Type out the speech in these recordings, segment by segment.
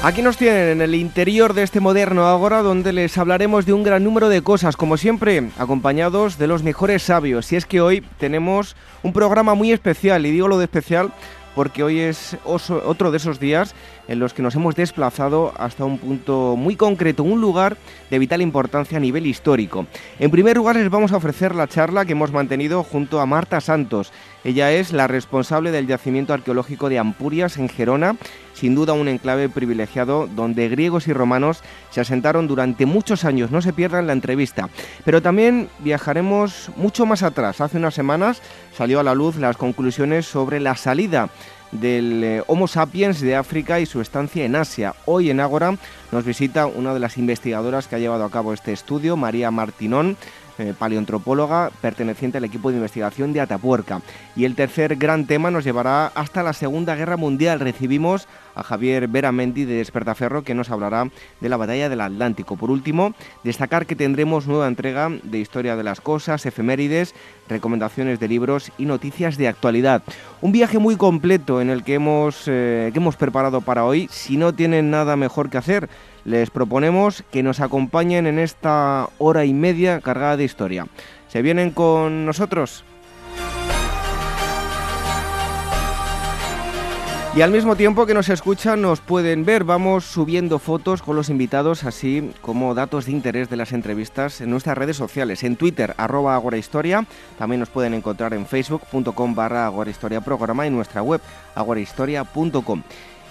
Aquí nos tienen en el interior de este moderno Ágora donde les hablaremos de un gran número de cosas, como siempre, acompañados de los mejores sabios. Y es que hoy tenemos un programa muy especial, y digo lo de especial porque hoy es otro de esos días en los que nos hemos desplazado hasta un punto muy concreto, un lugar de vital importancia a nivel histórico. En primer lugar les vamos a ofrecer la charla que hemos mantenido junto a Marta Santos. Ella es la responsable del yacimiento arqueológico de Ampurias en Gerona, sin duda un enclave privilegiado donde griegos y romanos se asentaron durante muchos años. No se pierdan la entrevista. Pero también viajaremos mucho más atrás. Hace unas semanas salió a la luz las conclusiones sobre la salida del eh, Homo sapiens de África y su estancia en Asia. Hoy en Ágora nos visita una de las investigadoras que ha llevado a cabo este estudio, María Martinón, eh, paleontropóloga perteneciente al equipo de investigación de Atapuerca. Y el tercer gran tema nos llevará hasta la Segunda Guerra Mundial. Recibimos a Javier Veramendi de Despertaferro que nos hablará de la batalla del Atlántico. Por último, destacar que tendremos nueva entrega de historia de las cosas, efemérides, recomendaciones de libros y noticias de actualidad. Un viaje muy completo en el que hemos, eh, que hemos preparado para hoy. Si no tienen nada mejor que hacer, les proponemos que nos acompañen en esta hora y media cargada de historia. ¿Se vienen con nosotros? Y al mismo tiempo que nos escuchan, nos pueden ver. Vamos subiendo fotos con los invitados, así como datos de interés de las entrevistas en nuestras redes sociales. En Twitter, arroba agorahistoria. También nos pueden encontrar en facebook.com barra agorahistoria programa y en nuestra web agorahistoria.com.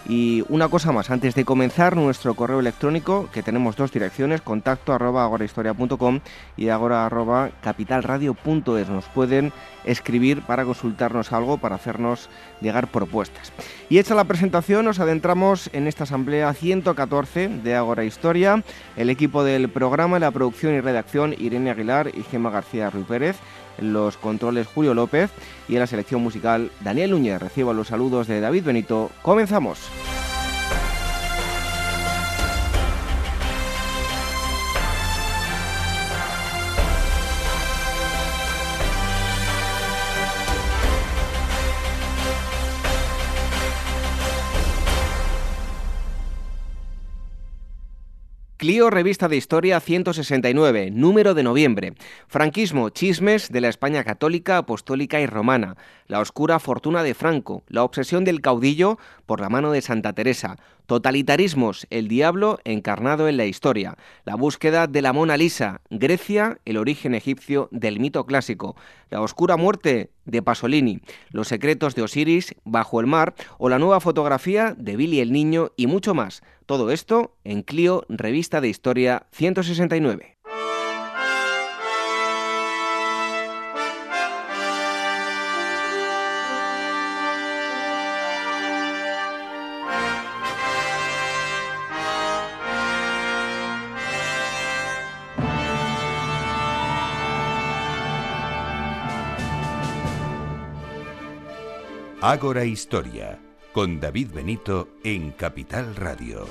Y una cosa más, antes de comenzar, nuestro correo electrónico, que tenemos dos direcciones, contacto arroba agorahistoria.com y agora arroba capitalradio.es. Nos pueden escribir para consultarnos algo, para hacernos llegar propuestas. Y hecha la presentación, nos adentramos en esta asamblea 114 de Agora Historia. El equipo del programa, la producción y redacción, Irene Aguilar y Gemma García Ruiz Pérez los controles Julio López y en la selección musical Daniel Núñez. Recibo los saludos de David Benito. Comenzamos. Clio Revista de Historia 169, número de noviembre. Franquismo, chismes de la España católica, apostólica y romana. La oscura fortuna de Franco. La obsesión del caudillo por la mano de Santa Teresa. Totalitarismos, el diablo encarnado en la historia. La búsqueda de la Mona Lisa. Grecia, el origen egipcio del mito clásico. La oscura muerte de Pasolini. Los secretos de Osiris bajo el mar. O la nueva fotografía de Billy el Niño y mucho más. Todo esto en Clio, Revista de Historia 169. Ágora Historia con David Benito en Capital Radio.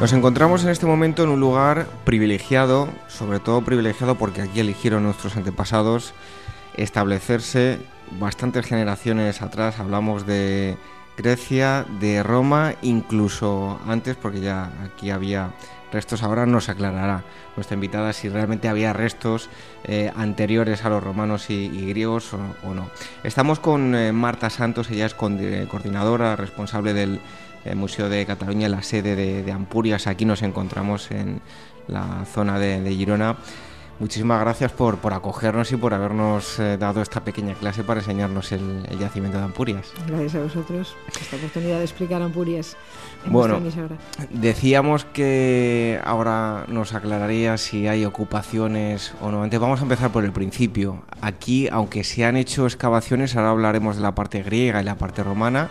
Nos encontramos en este momento en un lugar privilegiado, sobre todo privilegiado porque aquí eligieron nuestros antepasados establecerse bastantes generaciones atrás. Hablamos de Grecia, de Roma, incluso antes, porque ya aquí había restos. Ahora nos aclarará nuestra invitada si realmente había restos eh, anteriores a los romanos y, griegos o, no. Estamos con eh, Marta Santos, ella es eh, coordinadora, responsable del Museo de Cataluña, la sede de, Ampurias. Aquí nos encontramos en la zona de, Girona. muchísimas gracias por, por acogernos y por habernos eh, dado esta pequeña clase para enseñarnos el, yacimiento de Ampurias. Gracias a vosotros esta oportunidad de explicar Ampurias. En bueno, decíamos que ahora nos aclararía si hay ocupaciones o no. Entonces vamos a empezar por el principio. Aquí, aunque se han hecho excavaciones, ahora hablaremos de la parte griega y la parte romana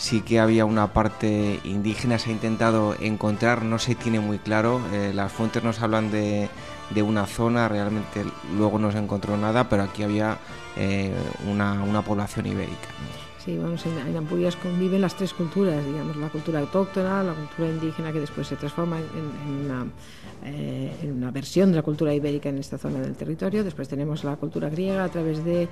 sí que había una parte indígena, se ha intentado encontrar, no se tiene muy claro, eh, las fuentes nos hablan de, una zona, realmente luego no se encontró nada, pero aquí había eh, una, población ibérica. Vamos, en, Ampurias conviven las tres culturas, digamos, la cultura autóctona, la cultura indígena que después se transforma en, una, eh, en, una, versión de la cultura ibérica en esta zona del territorio. Después tenemos la cultura griega a través de,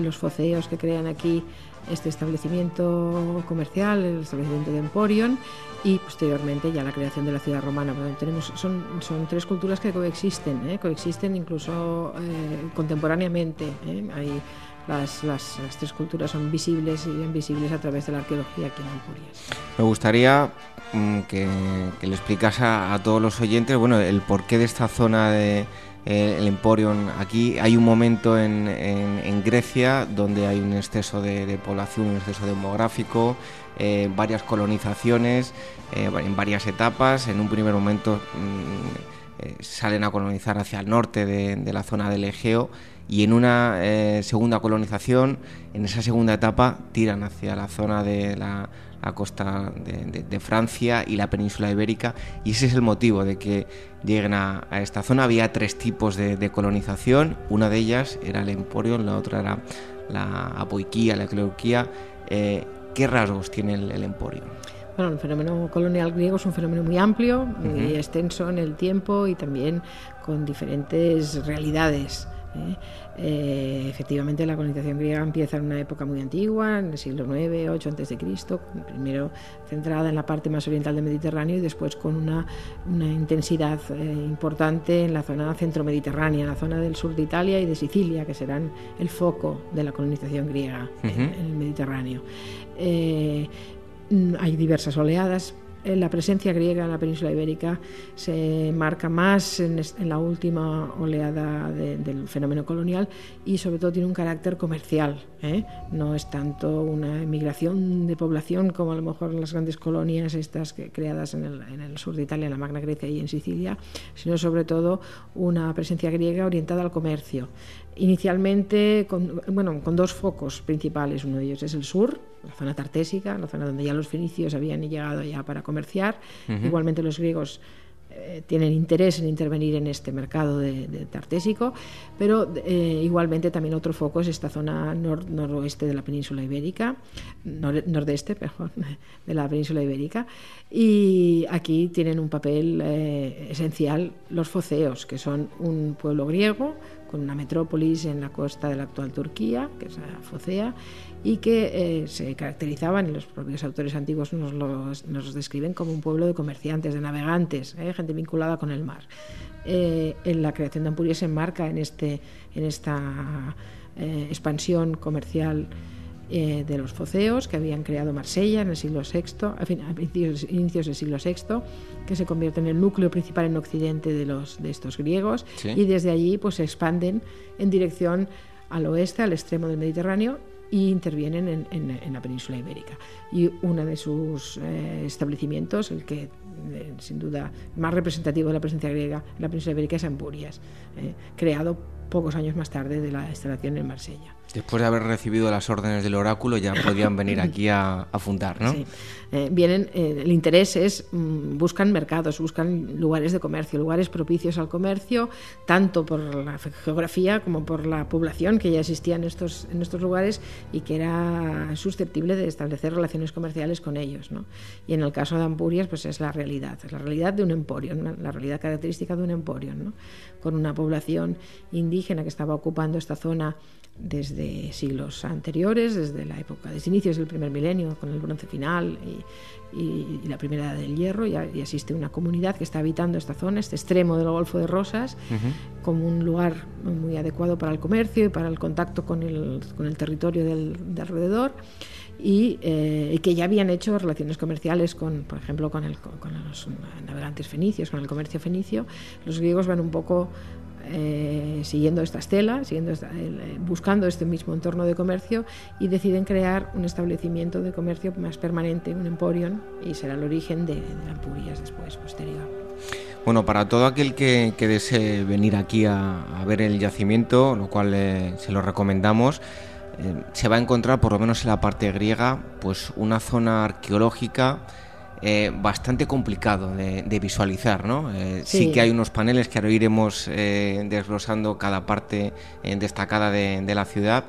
los foceos que crean aquí este establecimiento comercial, el establecimiento de Emporion y posteriormente ya la creación de la ciudad romana. tenemos, son, tres culturas que coexisten, ¿eh? coexisten incluso eh, contemporáneamente. Hay, las, las, tres culturas son visibles y invisibles a través de la arqueología aquí en Empurias. Me gustaría mm, que, le explicas a, todos los oyentes bueno, el porqué de esta zona de eh, el Emporion. Aquí hay un momento en, en, Grecia donde hay un exceso de, población, un exceso demográfico, eh, varias colonizaciones eh, en varias etapas. En un primer momento mm, salen a colonizar hacia el norte de, la zona del Egeo y en una segunda colonización, en esa segunda etapa, tiran hacia la zona de la a costa de, Francia y la península ibérica y ese es el motivo de que lleguen a, esta zona. Había tres tipos de, colonización, una de ellas era el Emporion, la otra era la Apoiquía, la Cleuquía. Eh, ¿Qué rasgos tiene el, el Emporion? Bueno, el fenómeno colonial griego es un fenómeno muy amplio, muy extenso en el tiempo y también con diferentes realidades. ¿eh? Eh, efectivamente, la colonización griega empieza en una época muy antigua, en el siglo IX, 8 a.C., primero centrada en la parte más oriental del Mediterráneo y después con una, una intensidad eh, importante en la zona centro-mediterránea, en la zona del sur de Italia y de Sicilia, que serán el foco de la colonización griega en, el Mediterráneo. hay diversas oleadas, la presencia griega en la península ibérica se marca más en, la última oleada del fenómeno colonial y sobre todo tiene un carácter comercial. ¿eh? No es tanto una emigración de población como a lo mejor en las grandes colonias estas creadas en el, sur de Italia, en la Magna Grecia y en Sicilia, sino sobre todo una presencia griega orientada al comercio. Inicialmente bueno, con dos focos principales, uno de ellos es el sur, la zona tartésica, la zona donde ya los fenicios habían llegado ya para comerciar. Igualmente los griegos eh, tienen interés en intervenir en este mercado de, tartésico, pero eh, igualmente también otro foco es esta zona noroeste de la península ibérica, nordeste, perdón, de la península ibérica, y aquí tienen un papel eh, esencial los foceos, que son un pueblo griego con una metrópolis en la costa de la actual Turquía, que es Focea, y que eh, se caracterizaban, y los propios autores antiguos nos los, describen como un pueblo de comerciantes, de navegantes, eh, gente vinculada con el mar. Eh, en la creación de Ampuria se enmarca en, este, en esta expansión comercial de los foceos que habían creado Marsella en el siglo VI, a, fin, inicios, del siglo VI, que se convierte en el núcleo principal en Occidente de, los, de estos griegos, y desde allí pues, se expanden en dirección al oeste, al extremo del Mediterráneo, y intervienen en, la península ibérica. Y uno de sus eh, establecimientos, el que eh, sin duda más representativo de la presencia griega en la península ibérica, es Ampurias, eh, creado pocos años más tarde de la instalación en Marsella. Después de haber recibido las órdenes del oráculo ya podían venir aquí a, fundar, ¿no? Sí. Eh, vienen, eh, el interés es, mm, buscan mercados, buscan lugares de comercio, lugares propicios al comercio, tanto por la geografía como por la población que ya existía en estos, en estos lugares y que era susceptible de establecer relaciones comerciales con ellos, ¿no? Y en el caso de Ampurias, pues es la realidad, es la realidad de un emporio, la realidad característica de un emporio, ¿no? Con una población indígena que estaba ocupando esta zona desde siglos anteriores, desde la época, desde inicios del primer milenio, con el bronce final y, la primera edad del hierro, y, existe una comunidad que está habitando esta zona, este extremo del Golfo de Rosas, como un lugar muy adecuado para el comercio y para el contacto con el, con el territorio del, de alrededor. Y, eh, que ya habían hecho relaciones comerciales con, por ejemplo, con, el, con, los navegantes fenicios, con el comercio fenicio. Los griegos van un poco eh, siguiendo esta estela, siguiendo eh, buscando este mismo entorno de comercio y deciden crear un establecimiento de comercio más permanente, un emporium, y será el origen de, de Ampurias después, posterior. Bueno, para todo aquel que, desee venir aquí a, ver el yacimiento, lo cual eh, se lo recomendamos, se va a encontrar, por lo menos en la parte griega, pues una zona arqueológica eh, bastante complicado de, visualizar, ¿no? Eh, sí. que hay unos paneles que ahora iremos eh, desglosando cada parte destacada de, la ciudad,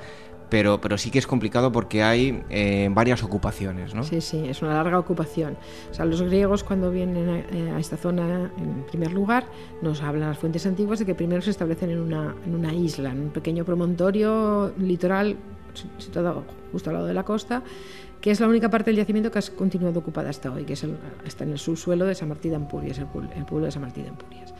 pero, pero sí que es complicado porque hay varias ocupaciones, ¿no? Sí, sí, es una larga ocupación. O sea, los griegos cuando vienen a, esta zona, en primer lugar, nos hablan las fuentes antiguas de que primero se establecen en una, en una isla, en un pequeño promontorio litoral situado justo al lado de la costa, que es la única parte del yacimiento que ha continuado ocupada hasta hoy, que es está en el subsuelo de San Martín de Ampurias, el, pueblo de San Martín de Ampurias.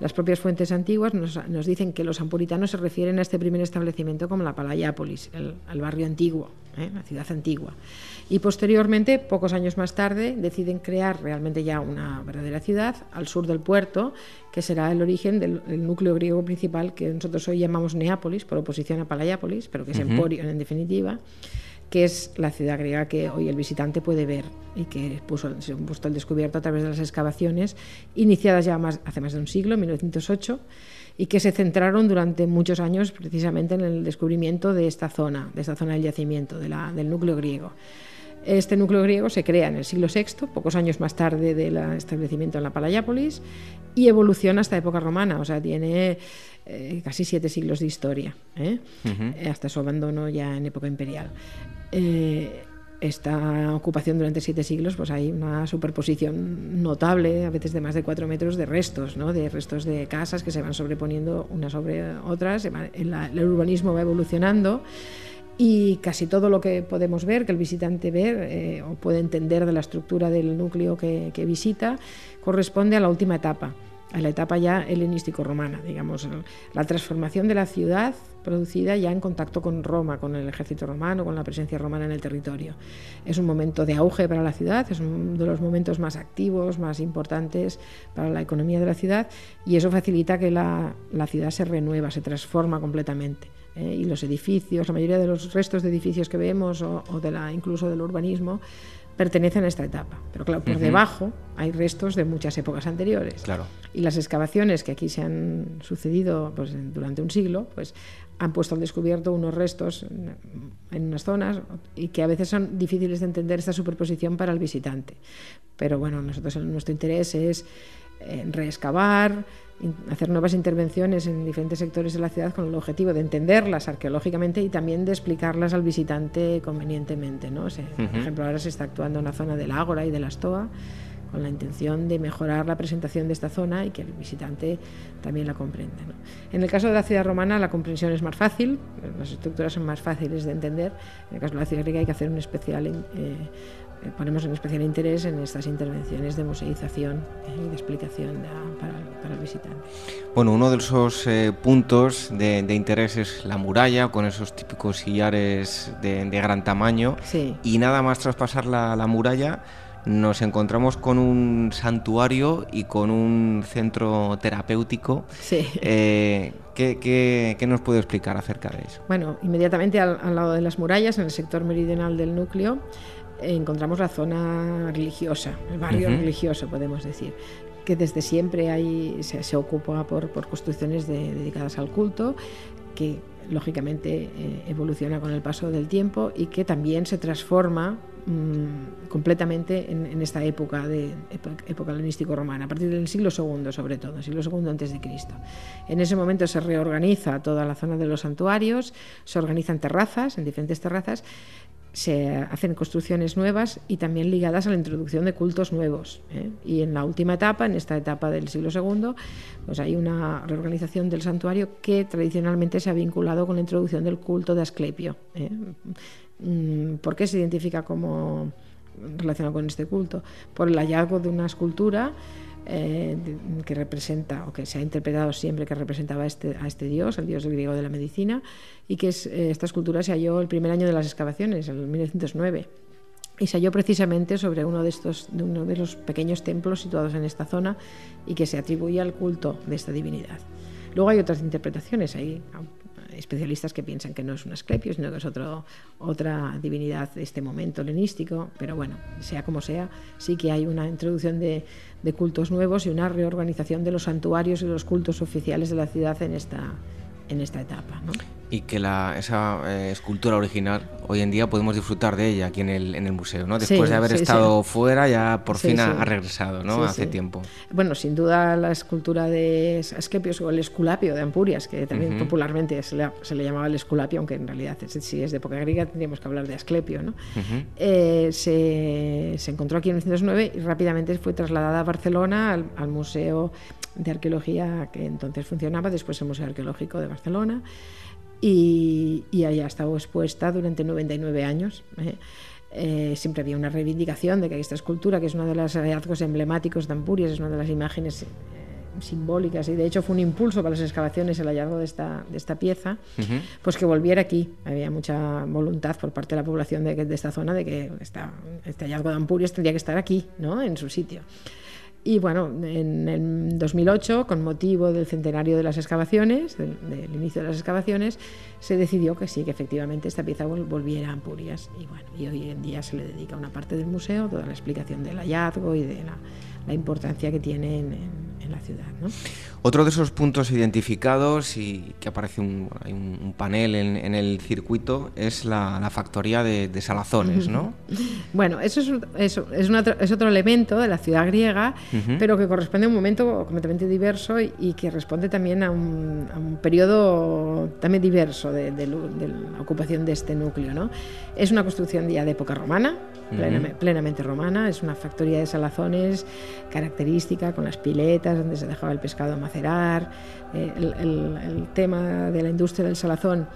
Las propias fuentes antiguas nos, dicen que los ampuritanos se refieren a este primer establecimiento como la Palayápolis, el, barrio antiguo, ¿eh? la ciudad antigua. Y posteriormente, pocos años más tarde, deciden crear realmente ya una verdadera ciudad al sur del puerto, que será el origen del, núcleo griego principal que nosotros hoy llamamos Neápolis, por oposición a Palayápolis, pero que es Emporio en definitiva que es la ciudad griega que hoy el visitante puede ver y que puso, se ha puesto al descubierto a través de las excavaciones iniciadas ya más, hace más de un siglo, 1908, y que se centraron durante muchos años precisamente en el descubrimiento de esta zona, de esta zona del yacimiento, de la, del núcleo griego. Este núcleo griego se crea en el siglo VI, pocos años más tarde del establecimiento en la Palayápolis, y evoluciona hasta época romana, o sea, tiene eh, casi siete siglos de historia, ¿eh? hasta su abandono ya en época imperial. Eh, esta ocupación durante siete siglos, pues hay una superposición notable, a veces de más de cuatro metros, de restos, ¿no? de restos de casas que se van sobreponiendo unas sobre otras, el urbanismo va evolucionando y casi todo lo que podemos ver, que el visitante ve eh, o puede entender de la estructura del núcleo que visita, corresponde a la última etapa a la etapa ya helenístico-romana, digamos, la transformación de la ciudad producida ya en contacto con Roma, con el ejército romano, con la presencia romana en el territorio. Es un momento de auge para la ciudad, es uno de los momentos más activos, más importantes para la economía de la ciudad y eso facilita que la, ciudad se renueva, se transforma completamente. ¿eh? Y los edificios, la mayoría de los restos de edificios que vemos o, o de la, incluso del urbanismo, pertenecen a esta etapa. Pero claro, por debajo hay restos de muchas épocas anteriores. Claro. Y las excavaciones que aquí se han sucedido pues, durante un siglo, pues han puesto al descubierto unos restos en unas zonas y que a veces son difíciles de entender esta superposición para el visitante. Pero bueno, nosotros nuestro interés es eh, reexcavar, hacer nuevas intervenciones en diferentes sectores de la ciudad con el objetivo de entenderlas arqueológicamente y también de explicarlas al visitante convenientemente. ¿no? Por ejemplo, ahora se está actuando en la zona del Ágora y de la Stoa con la intención de mejorar la presentación de esta zona y que el visitante también la comprenda. En el caso de la ciudad romana la comprensión es más fácil, las estructuras son más fáciles de entender. En el caso de la ciudad griega hay que hacer un especial eh, ponemos en especial interés en estas intervenciones de museización eh, y de explicación para, el visitante. Bueno, uno de esos eh, puntos de, interés es la muralla, con esos típicos sillares de, gran tamaño. Y nada más traspasar la, muralla, nos encontramos con un santuario y con un centro terapéutico. Sí. ¿qué, nos puede explicar acerca de eso? Bueno, inmediatamente al, al, lado de las murallas, en el sector meridional del núcleo, encontramos la zona religiosa, el barrio religioso, podemos decir, que desde siempre hay, se, ocupa por, construcciones dedicadas al culto, que lógicamente eh, evoluciona con el paso del tiempo y que también se transforma mm, completamente en, esta época de época, helenístico-romana, a partir del siglo II sobre todo, siglo II antes de Cristo. En ese momento se reorganiza toda la zona de los santuarios, se organizan terrazas, en diferentes terrazas, se hacen construcciones nuevas y también ligadas a la introducción de cultos nuevos. ¿eh? Y en la última etapa, en esta etapa del siglo II, pues hay una reorganización del santuario que tradicionalmente se ha vinculado con la introducción del culto de Asclepio. ¿eh? Mm, ¿Por qué se identifica como relacionado con este culto? Por el hallazgo de una escultura eh, que representa, o que se ha interpretado siempre que representaba a este, a este dios, el dios griego de la medicina, y que es, eh, esta escultura se halló el primer año de las excavaciones, en 1909 y se halló precisamente sobre uno de estos de uno de los pequeños templos situados en esta zona y que se atribuía al culto de esta divinidad. Luego hay otras interpretaciones, hay especialistas que piensan que no es un asclepio, sino que es otro, otra divinidad de este momento helenístico, pero bueno, sea como sea, sí que hay una introducción de, de cultos nuevos y una reorganización de los santuarios y los cultos oficiales de la ciudad en esta, en esta etapa. Y que la, esa eh, escultura original hoy en día podemos disfrutar de ella aquí en el, en el museo, ¿no? Después de haber estado fuera ya por fin ha, regresado, ¿no? Hace tiempo. Bueno, sin duda la escultura de Asclepios o el esculapio de Ampurias, que también popularmente se le, se le, llamaba el esculapio, aunque en realidad si es de época griega tendríamos que hablar de Asclepio, ¿no? Eh, se, se, encontró aquí en 1909 y rápidamente fue trasladada a Barcelona al, al Museo de Arqueología que entonces funcionaba, después el Museo Arqueológico de Barcelona y, y ha estado expuesta durante 99 años. ¿eh? Eh, siempre había una reivindicación de que esta escultura, que es uno de los hallazgos emblemáticos de Ampurias, es una de las imágenes eh, simbólicas y de hecho fue un impulso para las excavaciones el hallazgo de esta, de esta pieza, pues que volviera aquí. Había mucha voluntad por parte de la población de, de esta zona de que esta, este hallazgo de Ampurias tendría que estar aquí, ¿no? en su sitio. Y bueno, en el 2008, con motivo del centenario de las excavaciones, del, inicio de las excavaciones, se decidió que sí, que efectivamente esta pieza volviera a Ampurias. Y bueno, y hoy en día se le dedica una parte del museo, toda la explicación del hallazgo y de la, la importancia que tiene en, en, la ciudad. ¿no? Otro de esos puntos identificados y que aparece un, hay un, panel en, en, el circuito es la, la factoría de, de, salazones, ¿no? Bueno, eso es, eso es, una, es, otro elemento de la ciudad griega, uh -huh. pero que corresponde a un momento completamente diverso y, y que responde también a un, a un periodo también diverso de, de, de, la ocupación de este núcleo, ¿no? Es una construcción ya de época romana, uh -huh. plenamente, plenamente romana, es una factoría de salazones característica con las piletas donde se dejaba el pescado macerar, eh, el, el, el, tema de la industria del salazón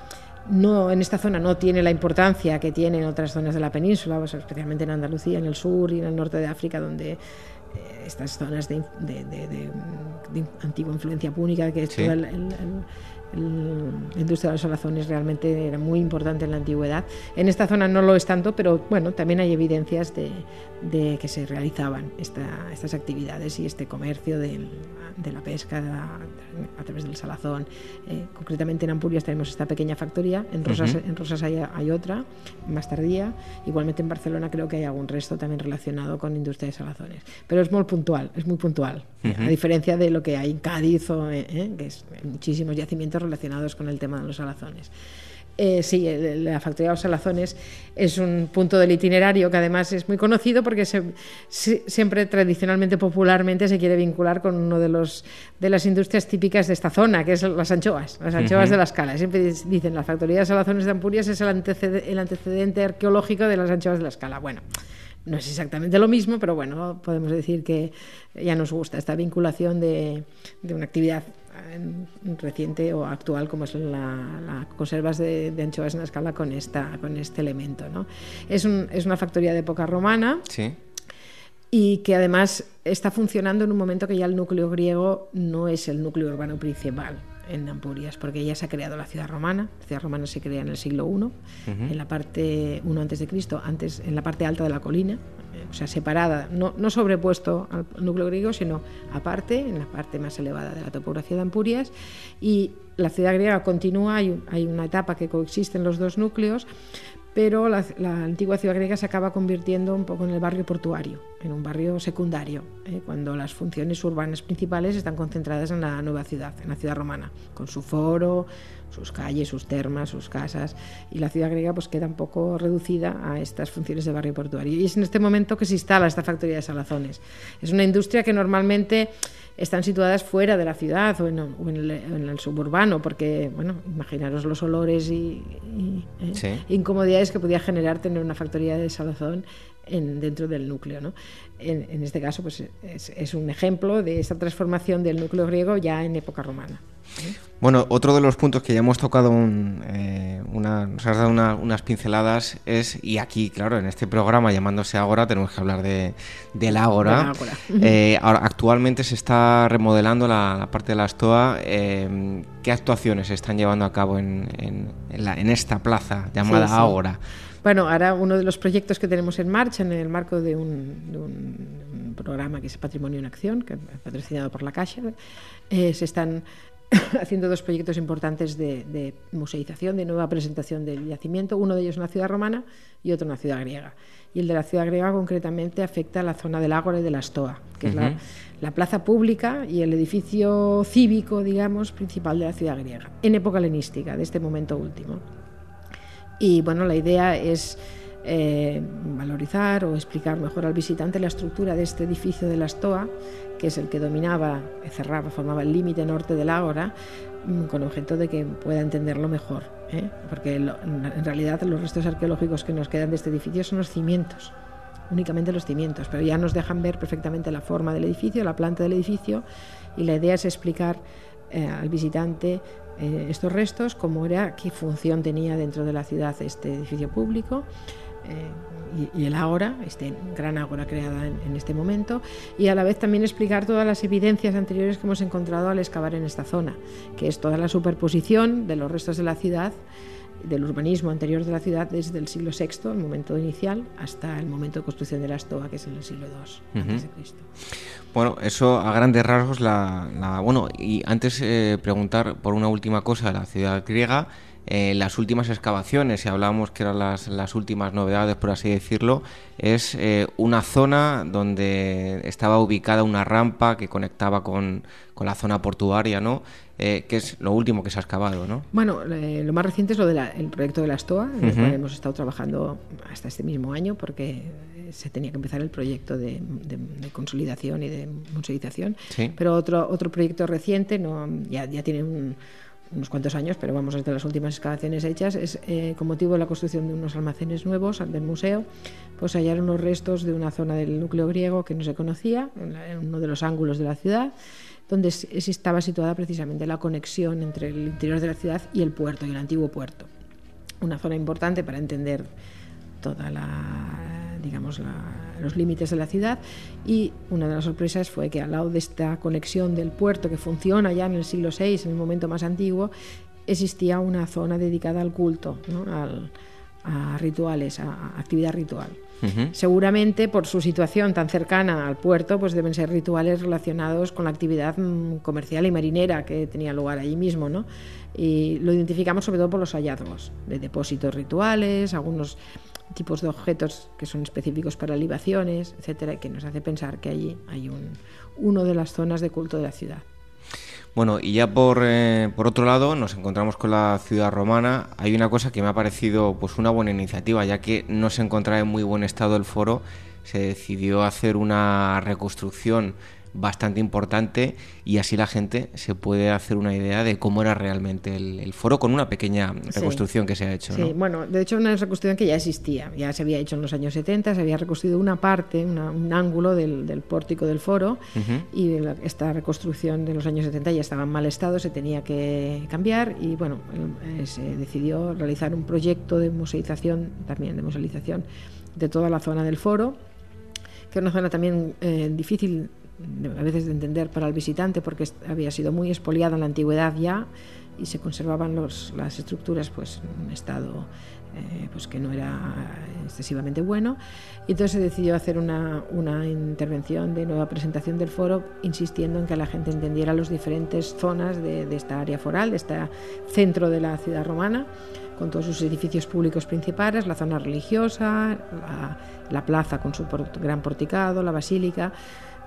no, en esta zona no tiene la importancia que tiene en otras zonas de la península, pues, especialmente en Andalucía, en el sur y en el norte de África, donde eh, estas zonas de, de, de, de, antigua influencia púnica, que es sí. el, el la industria de los salazones realmente era muy importante en la antigüedad. En esta zona no lo es tanto, pero bueno, también hay evidencias de, que se realizaban esta, estas actividades y este comercio de, de la pesca a, través del salazón. Eh, concretamente en Ampurias tenemos esta pequeña factoría, en Rosas, uh -huh. en Rosas hay, hay, otra más tardía, igualmente en Barcelona creo que hay algún resto también relacionado con industria de salazones, pero es muy puntual, es muy puntual, uh -huh. a diferencia de lo que hay en Cádiz, o, eh, eh, que es muchísimos yacimientos relacionados con el tema de los salazones. Eh, sí, la factoría de los salazones es un punto del itinerario que además es muy conocido porque se, se, siempre tradicionalmente, popularmente, se quiere vincular con uno de, los, de las industrias típicas de esta zona, que es las anchoas, las anchoas uh -huh. de la escala. Siempre dicen la factoría de salazones de Ampurias es el antecedente, el antecedente arqueológico de las anchoas de la escala. Bueno, no es exactamente lo mismo, pero bueno, podemos decir que ya nos gusta esta vinculación de, de una actividad reciente o actual como es la, la conservas de, de, anchoas en la escala con, esta, con este elemento. ¿no? Es, un, es una factoría de época romana sí. y que además está funcionando en un momento que ya el núcleo griego no es el núcleo urbano principal en Ampurias, porque ya se ha creado la ciudad romana. La ciudad romana se crea en el siglo I, uh -huh. en la parte 1 antes de Cristo, antes en la parte alta de la colina, o sea, separada, no, no sobrepuesto al núcleo griego, sino aparte, en la parte más elevada de la topografía de Ampurias, y la ciudad griega continúa, hay, hay una etapa que coexisten los dos núcleos, pero la, antigua ciudad griega se acaba convirtiendo un poco en el barrio portuario, en un barrio secundario, eh, cuando las funciones urbanas principales están concentradas en la nueva ciudad, en la ciudad romana, con su foro, sus calles, sus termas, sus casas, y la ciudad griega pues queda un poco reducida a estas funciones de barrio portuario. Y es en este momento que se instala esta factoría de salazones. Es una industria que normalmente están situadas fuera de la ciudad o en, o en, el, en el, suburbano, porque, bueno, imaginaros los olores y, y eh, sí. incomodidades que podía generar tener una factoría de salazón en, dentro del núcleo. ¿no? En, en, este caso, pues es, es, un ejemplo de esta transformación del núcleo griego ya en época romana. Bueno, otro de los puntos que ya hemos tocado, un, eh, una, nos has dado una, unas pinceladas, es, y aquí, claro, en este programa llamándose Ágora, tenemos que hablar de, del Ágora. Eh, ahora, actualmente se está remodelando la, la parte de la Stoa. Eh, ¿Qué actuaciones se están llevando a cabo en, en, en, la, en esta plaza llamada sí, sí. Bueno, ahora uno de los proyectos que tenemos en marcha en el marco de un, de un programa que es Patrimonio en Acción, que es patrocinado por la Caixa, eh, se están haciendo dos proyectos importantes de, de, museización, de nueva presentación del yacimiento, uno de ellos en la ciudad romana y otro en la ciudad griega. Y el de la ciudad griega concretamente afecta a la zona del Ágora y de la Stoa, que es la, la, plaza pública y el edificio cívico, digamos, principal de la ciudad griega, en época helenística, de este momento último. Y bueno, la idea es eh, valorizar o explicar mejor al visitante la estructura de este edificio de la Stoa, que es el que dominaba, cerraba, formaba el límite norte del Ágora, mm, con objeto de que pueda entenderlo mejor. ¿eh? Porque en realidad los restos arqueológicos que nos quedan de este edificio son los cimientos, únicamente los cimientos, pero ya nos dejan ver perfectamente la forma del edificio, la planta del edificio, y la idea es explicar eh, al visitante eh, estos restos, cómo era, qué función tenía dentro de la ciudad este edificio público. Eh, y, el ágora, este gran ágora creada en, este momento, y a la vez también explicar todas las evidencias anteriores que hemos encontrado al excavar en esta zona, que es toda la superposición de los restos de la ciudad, del urbanismo anterior de la ciudad desde el siglo VI, el momento inicial, hasta el momento de construcción de la estoa, que es en el siglo II uh -huh. a.C. Bueno, eso a grandes rasgos, la, la bueno, y antes eh, preguntar por una última cosa, la ciudad griega, eh, las últimas excavaciones, si hablábamos que eran las, las, últimas novedades, por así decirlo, es eh, una zona donde estaba ubicada una rampa que conectaba con, con la zona portuaria, ¿no? Eh, que es lo último que se ha excavado, ¿no? Bueno, lo más reciente es lo del de proyecto de la STOA, en el uh -huh. cual hemos estado trabajando hasta este mismo año, porque se tenía que empezar el proyecto de, de, de consolidación y de museización. Sí. Pero otro, otro proyecto reciente, no, ya, ya tiene un unos cuantos años, pero vamos desde las últimas excavaciones hechas, es eh, con motivo de la construcción de unos almacenes nuevos del museo, pues hallaron los restos de una zona del núcleo griego que no se conocía, en uno de los ángulos de la ciudad, donde estaba situada precisamente la conexión entre el interior de la ciudad y el puerto, y el antiguo puerto. Una zona importante para entender toda la, digamos, la, los límites de la ciudad y una de las sorpresas fue que al lado de esta conexión del puerto que funciona ya en el siglo VI, en el momento más antiguo, existía una zona dedicada al culto, ¿no? al, a rituales, a, actividad ritual. Uh -huh. Seguramente por su situación tan cercana al puerto, pues deben ser rituales relacionados con la actividad mm, comercial y marinera que tenía lugar allí mismo, ¿no? Y lo identificamos sobre todo por los hallazgos de depósitos rituales, algunos tipos de objetos que son específicos para libaciones, etcétera, que nos hace pensar que allí hay un, uno de las zonas de culto de la ciudad. Bueno, y ya por, eh, por otro lado nos encontramos con la ciudad romana. Hay una cosa que me ha parecido pues una buena iniciativa, ya que no se encontraba en muy buen estado el foro, se decidió hacer una reconstrucción bastante importante y así la gente se puede hacer una idea de cómo era realmente el, el foro con una pequeña reconstrucción sí. que se ha hecho. Sí, ¿no? bueno, de hecho una reconstrucción que ya existía, ya se había hecho en los años 70, se había reconstruido una parte, una, un ángulo del, del, pórtico del foro uh -huh. y la, esta reconstrucción de los años 70 ya estaba en mal estado, se tenía que cambiar y bueno, eh, se decidió realizar un proyecto de museización, también de museización de toda la zona del foro que es una zona también eh, difícil a veces de entender para el visitante porque había sido muy expoliada en la antigüedad ya y se conservaban los, las estructuras pues en un estado eh, pues que no era excesivamente bueno. Y entonces se decidió hacer una, una intervención de nueva presentación del foro insistiendo en que la gente entendiera las diferentes zonas de, de esta área foral, de este centro de la ciudad romana con todos sus edificios públicos principales, la zona religiosa, la, la plaza con su gran porticado, la basílica,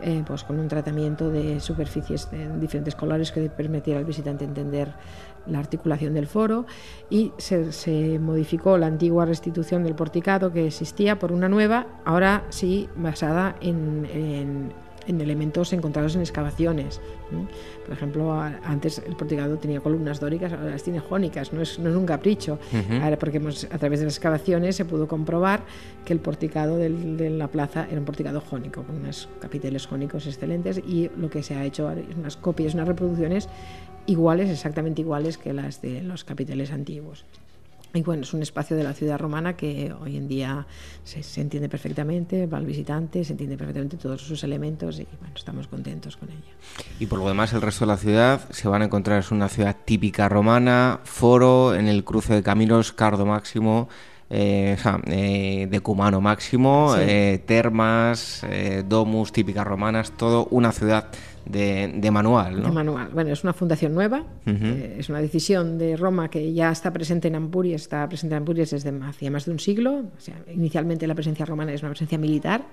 eh, pues con un tratamiento de superficies de diferentes colores que permitiera al visitante entender la articulación del foro y se, se, modificó la antigua restitución del porticado que existía por una nueva, ahora sí basada en en elementos encontrados en excavaciones. Por ejemplo, antes el porticado tenía columnas dóricas, ahora las tiene jónicas, no es, no es un capricho. Uh -huh. Ahora, porque hemos, a través de las excavaciones se pudo comprobar que el porticado del, de la plaza era un porticado jónico, con unos capiteles jónicos excelentes y lo que se ha hecho es unas copias, unas reproducciones iguales, exactamente iguales que las de los capiteles antiguos. Y bueno, es un espacio de la ciudad romana que hoy en día se, se, entiende perfectamente, va al visitante, se entiende perfectamente todos sus elementos y bueno, estamos contentos con ella. Y por lo demás, el resto de la ciudad se van a encontrar, es una ciudad típica romana, foro en el cruce de caminos, Cardo Máximo, eh, eh, Decumano Máximo, sí. eh, termas, eh, domus típicas romanas, todo una ciudad de, manual. ¿no? De manual. Bueno, es una fundación nueva, eh, es una decisión de Roma que ya está presente en Ampurias, está presente en Ampurias desde hacía más de un siglo. O sea, inicialmente la presencia romana es una presencia militar,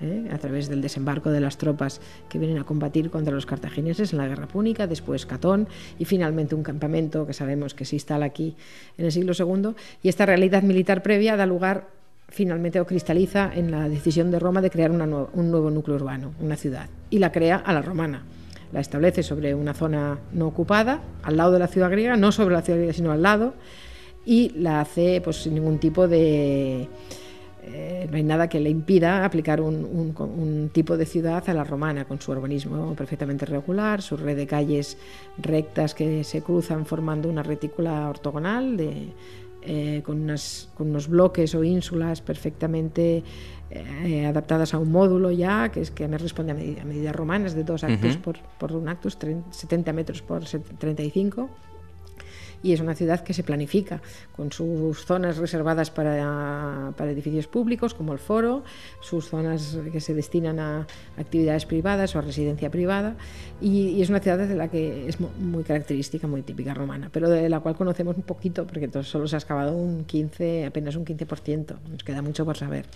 ¿eh? a través del desembarco de las tropas que vienen a combatir contra los cartagineses en la Guerra Púnica, después Catón y finalmente un campamento que sabemos que se instala aquí en el siglo II. Y esta realidad militar previa da lugar finalmente o cristaliza en la decisión de Roma de crear un nuevo núcleo urbano, una ciudad, y la crea a la romana. La establece sobre una zona no ocupada, al lado de la ciudad griega, no sobre la ciudad griega, sino al lado, y la hace pues, sin ningún tipo de, eh, no hay nada que le impida aplicar un, tipo de ciudad a la romana, con su urbanismo perfectamente regular, su red de calles rectas que se cruzan formando una retícula ortogonal eh, con, unos bloques o ínsulas perfectamente eh, adaptadas a un módulo ya, que es que me responde a, medidas romanas de dos actos por, por, un acto, 70 metros por 35 y es una ciudad que se planifica con sus zonas reservadas para, para edificios públicos como el foro, sus zonas que se destinan a actividades privadas o a residencia privada y, es una ciudad de la que es muy característica, muy típica romana, pero de la cual conocemos un poquito porque solo se ha excavado un 15, apenas un 15%, nos queda mucho por saber.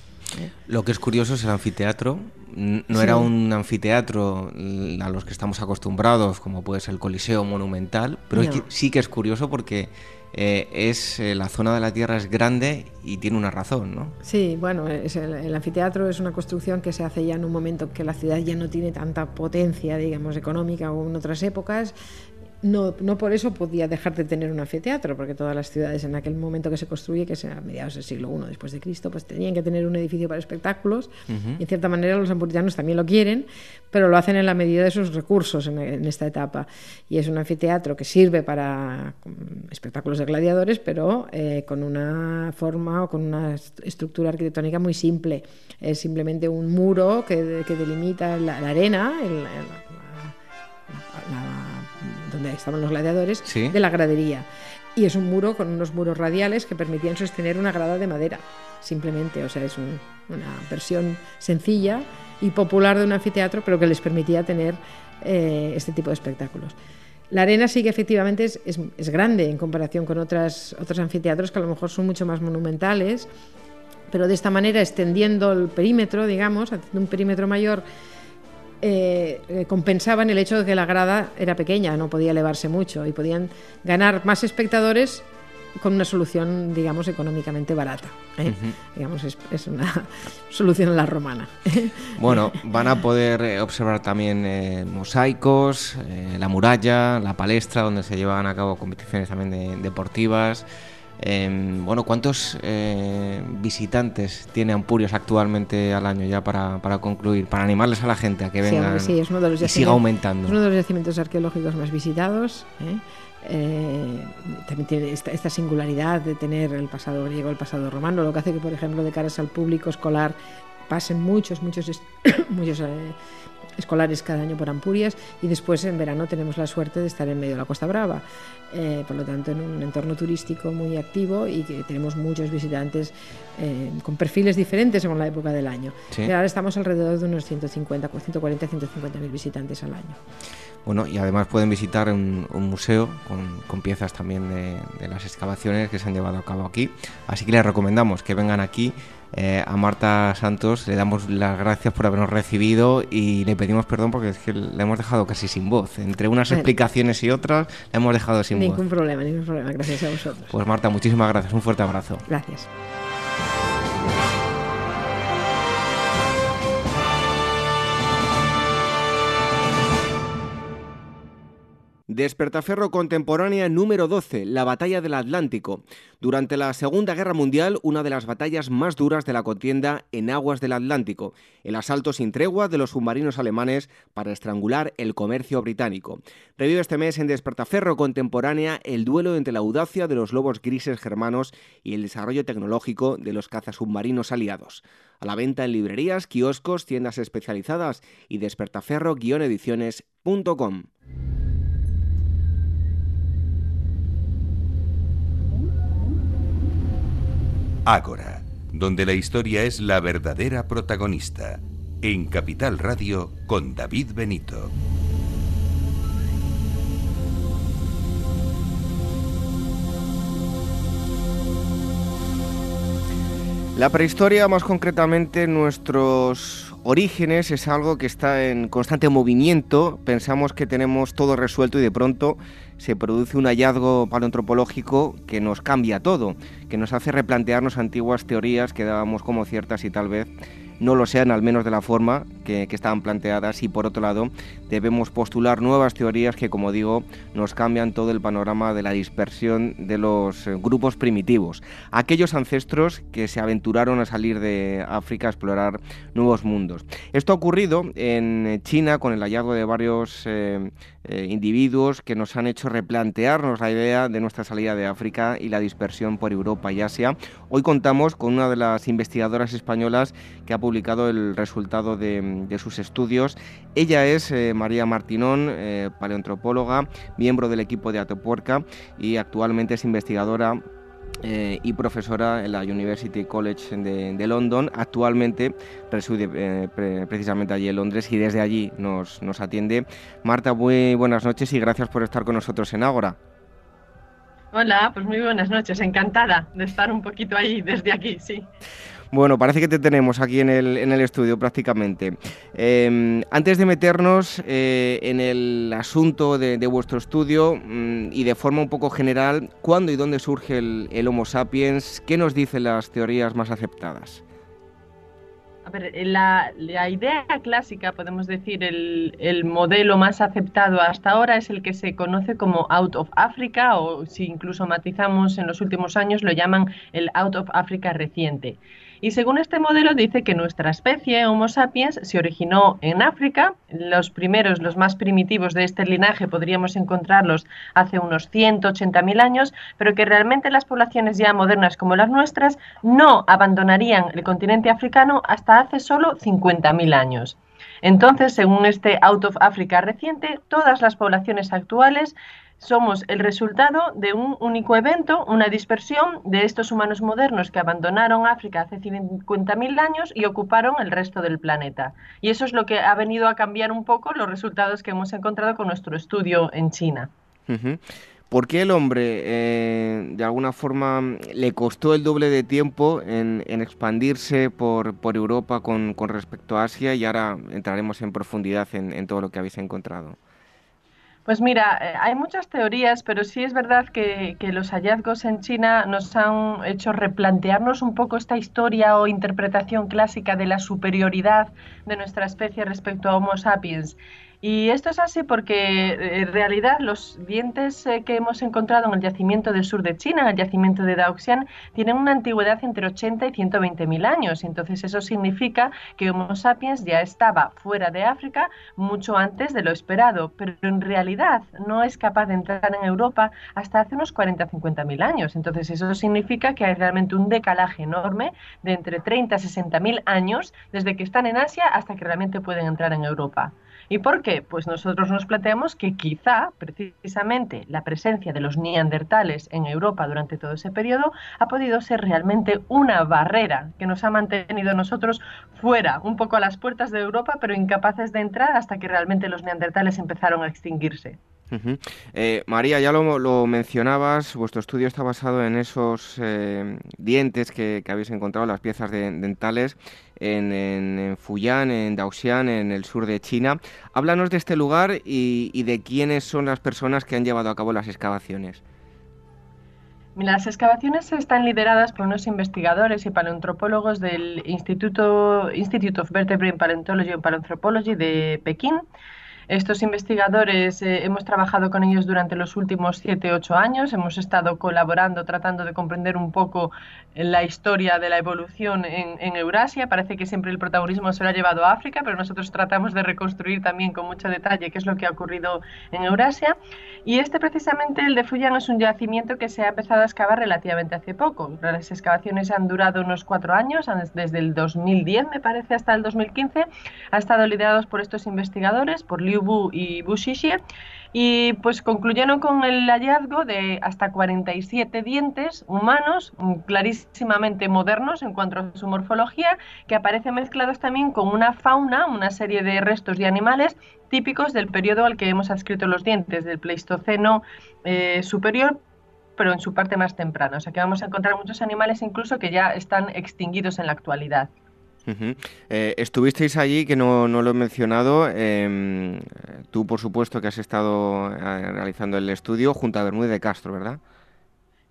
Lo que es curioso es el anfiteatro, no era un anfiteatro a los que estamos acostumbrados, como puede ser el Coliseo Monumental, pero sí que es curioso porque eh, es eh, la zona de la Tierra es grande y tiene una razón, ¿no? Sí, bueno, es el, anfiteatro es una construcción que se hace ya en un momento que la ciudad ya no tiene tanta potencia, digamos, económica como en otras épocas no, no por eso podía dejar de tener un anfiteatro, porque todas las ciudades en aquel momento que se construye, que es a mediados del siglo I después de Cristo, pues tenían que tener un edificio para espectáculos. y en cierta manera los ampuritanos también lo quieren, pero lo hacen en la medida de sus recursos en, esta etapa. Y es un anfiteatro que sirve para espectáculos de gladiadores, pero eh, con una forma o con una estructura arquitectónica muy simple. Es simplemente un muro que, delimita la, arena, el, donde estaban los gladiadores, de la gradería. Y es un muro con unos muros radiales que permitían sostener una grada de madera, simplemente. O sea, es una versión sencilla y popular de un anfiteatro, pero que les permitía tener eh, este tipo de espectáculos. La arena sí que efectivamente es, es, grande en comparación con otras, otros anfiteatros que a lo mejor son mucho más monumentales, pero de esta manera extendiendo el perímetro, digamos, haciendo un perímetro mayor eh, eh, compensaban el hecho de que la grada era pequeña, no podía elevarse mucho y podían ganar más espectadores con una solución, digamos, económicamente barata. ¿eh? Digamos, es, una solución a la romana. bueno, van a poder observar también mosaicos, la muralla, la palestra, donde se llevan a cabo competiciones también deportivas. Em, bueno, ¿cuántos eh, visitantes tiene Ampurios actualmente al año ya para, concluir, para animarles a la gente a que vengan sí, es uno de los y siga aumentando? Es uno de los yacimientos arqueológicos más visitados. ¿eh? Eh, también tiene esta, singularidad de tener el pasado griego, el pasado romano, lo que hace que, por ejemplo, de caras al público escolar pasen muchos, muchos, muchos escolares cada año por Ampurias y después en verano tenemos la suerte de estar en medio de la Costa Brava. Eh, por lo tanto, en un entorno turístico muy activo y que tenemos muchos visitantes eh, con perfiles diferentes según la época del año. ahora estamos alrededor de unos 150, 140, 150 mil visitantes al año. Bueno, y además pueden visitar un, museo con, piezas también de, de, las excavaciones que se han llevado a cabo aquí. Así que les recomendamos que vengan aquí eh, a Marta Santos le damos las gracias por habernos recibido y le pedimos perdón porque es que le hemos dejado casi sin voz. Entre unas explicaciones y otras le hemos dejado sin voz. Ningún problema, ningún problema. Gracias a vosotros. Pues Marta, muchísimas gracias. Un fuerte abrazo. Gracias. Despertaferro contemporánea número 12, la batalla del Atlántico. Durante la Segunda Guerra Mundial, una de las batallas más duras de la contienda en aguas del Atlántico, el asalto sin tregua de los submarinos alemanes para estrangular el comercio británico. Revive este mes en Despertaferro contemporánea el duelo entre la audacia de los lobos grises germanos y el desarrollo tecnológico de los cazasubmarinos aliados. A la venta en librerías, kioscos, tiendas especializadas y despertaferro-ediciones.com. Ágora, donde la historia es la verdadera protagonista. en Capital Radio con David Benito. La prehistoria, más concretamente nuestros orígenes, es algo que está en constante movimiento. Pensamos que tenemos todo resuelto y de pronto se produce un hallazgo paleoantropológico que nos cambia todo, que nos hace replantearnos antiguas teorías que dábamos como ciertas y tal vez no lo sean al menos de la forma que, estaban planteadas y por otro lado debemos postular nuevas teorías que como digo nos cambian todo el panorama de la dispersión de los eh, grupos primitivos, aquellos ancestros que se aventuraron a salir de África a explorar nuevos mundos. Esto ha ocurrido en China con el hallazgo de varios eh, eh, individuos que nos han hecho replantearnos la idea de nuestra salida de África y la dispersión por Europa y Asia. Hoy contamos con una de las investigadoras españolas que ha publicado el resultado de, sus estudios. Ella es eh, María Martinón, eh, miembro del equipo de Atopuerca y actualmente es investigadora eh, y profesora en la University College de, London. Actualmente reside precisamente allí en Londres y desde allí nos, nos, atiende. Marta, muy buenas noches y gracias por estar con nosotros en Ágora. Hola, pues muy buenas noches, encantada de estar un poquito ahí desde aquí, sí. Bueno, parece que te tenemos aquí en el, en el estudio prácticamente. Em, antes de meternos eh, en el asunto de, vuestro estudio mm, y de forma un poco general, ¿cuándo y dónde surge el, Homo sapiens? ¿Qué nos dicen las teorías más aceptadas? A ver, la, idea clásica, podemos decir, el, el, modelo más aceptado hasta ahora es el que se conoce como Out of Africa o si incluso matizamos en los últimos años lo llaman el Out of Africa reciente. Y según este modelo dice que nuestra especie, Homo sapiens, se originó en África. Los primeros, los más primitivos de este linaje podríamos encontrarlos hace unos 180.000 años, pero que realmente las poblaciones ya modernas como las nuestras no abandonarían el continente africano hasta hace solo 50.000 años. Entonces, según este Out of Africa reciente, todas las poblaciones actuales somos el resultado de un único evento, una dispersión de estos humanos modernos que abandonaron África hace 50.000 años y ocuparon el resto del planeta. Y eso es lo que ha venido a cambiar un poco los resultados que hemos encontrado con nuestro estudio en China. ¿Por qué el hombre, eh, de alguna forma, le costó el doble de tiempo en, expandirse por, Europa con, respecto a Asia? Y ahora entraremos en profundidad en todo lo que habéis encontrado. Pues mira, eh, hay muchas teorías, pero sí es verdad que, que, los hallazgos en China nos han hecho replantearnos un poco esta historia o interpretación clásica de la superioridad de nuestra especie respecto a Homo sapiens. Y esto es así porque eh, en realidad los dientes eh, que hemos encontrado en el yacimiento del sur de China, en el yacimiento de Daoxian, tienen una antigüedad entre 80 y 120 mil años. Entonces eso significa que Homo sapiens ya estaba fuera de África mucho antes de lo esperado, pero en realidad no es capaz de entrar en Europa hasta hace unos 40 o 50 mil años. Entonces eso significa que hay realmente un decalaje enorme de entre 30 y 60 mil años desde que están en Asia hasta que realmente pueden entrar en Europa. ¿Y por qué? Pues nosotros nos planteamos que quizá precisamente la presencia de los neandertales en Europa durante todo ese periodo ha podido ser realmente una barrera que nos ha mantenido nosotros fuera, un poco a las puertas de Europa, pero incapaces de entrar hasta que realmente los neandertales empezaron a extinguirse. Eh, María, ya lo, mencionabas, vuestro estudio está basado en esos eh, dientes que, habéis encontrado, las piezas dentales, en, en, Fujian, en Daoxian, en el sur de China. Háblanos de este lugar y, de quiénes son las personas que han llevado a cabo las excavaciones. Las excavaciones están lideradas por unos investigadores y paleontropólogos del Instituto Institute of Vertebrate Paleontology and Paleontropology de Pekín estos investigadores eh, hemos trabajado con ellos durante los últimos 7-8 años, hemos estado colaborando, tratando de comprender un poco la historia de la evolución en, Eurasia. Parece que siempre el protagonismo se lo ha llevado a África, pero nosotros tratamos de reconstruir también con mucho detalle qué es lo que ha ocurrido en Eurasia. Y este precisamente, el de Fujian, es un yacimiento que se ha empezado a excavar relativamente hace poco. Las excavaciones han durado unos cuatro años, desde el 2010 me parece hasta el 2015. Ha estado liderados por estos investigadores, por Liu Y Bu Xixie, y pues concluyeron con el hallazgo de hasta 47 dientes humanos mm, clarísimamente modernos en cuanto a su morfología, que aparecen mezclados también con una fauna, una serie de restos de animales típicos del periodo al que hemos adscrito los dientes, del Pleistoceno eh, superior, pero en su parte más temprana. O sea que vamos a encontrar muchos animales incluso que ya están extinguidos en la actualidad. Eh, estuvisteis allí, que no, no lo he mencionado. Em, tú, por supuesto, que has estado eh, realizando el estudio junto a Bermúdez de Castro, ¿verdad?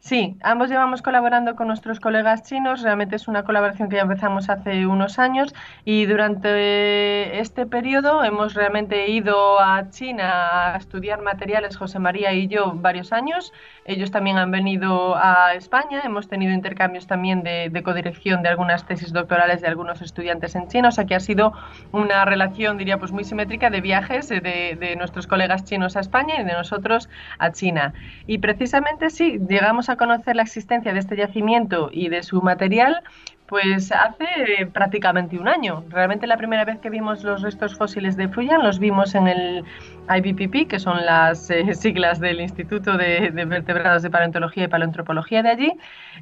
Sí, ambos llevamos colaborando con nuestros colegas chinos. Realmente es una colaboración que ya empezamos hace unos años y durante este periodo hemos realmente ido a China a estudiar materiales, José María y yo, varios años. Ellos también han venido a España. Hemos tenido intercambios también de, codirección de algunas tesis doctorales de algunos estudiantes en China. O sea que ha sido una relación, diría, pues muy simétrica de viajes de, de nuestros colegas chinos a España y de nosotros a China. Y precisamente sí, llegamos a conocer la existencia de este yacimiento y de su material pues hace prácticamente un año. Realmente la primera vez que vimos los restos fósiles de Fuyan los vimos en el IBPP, que son las eh, siglas del Instituto de, Vertebrados de Paleontología y Paleontropología de allí.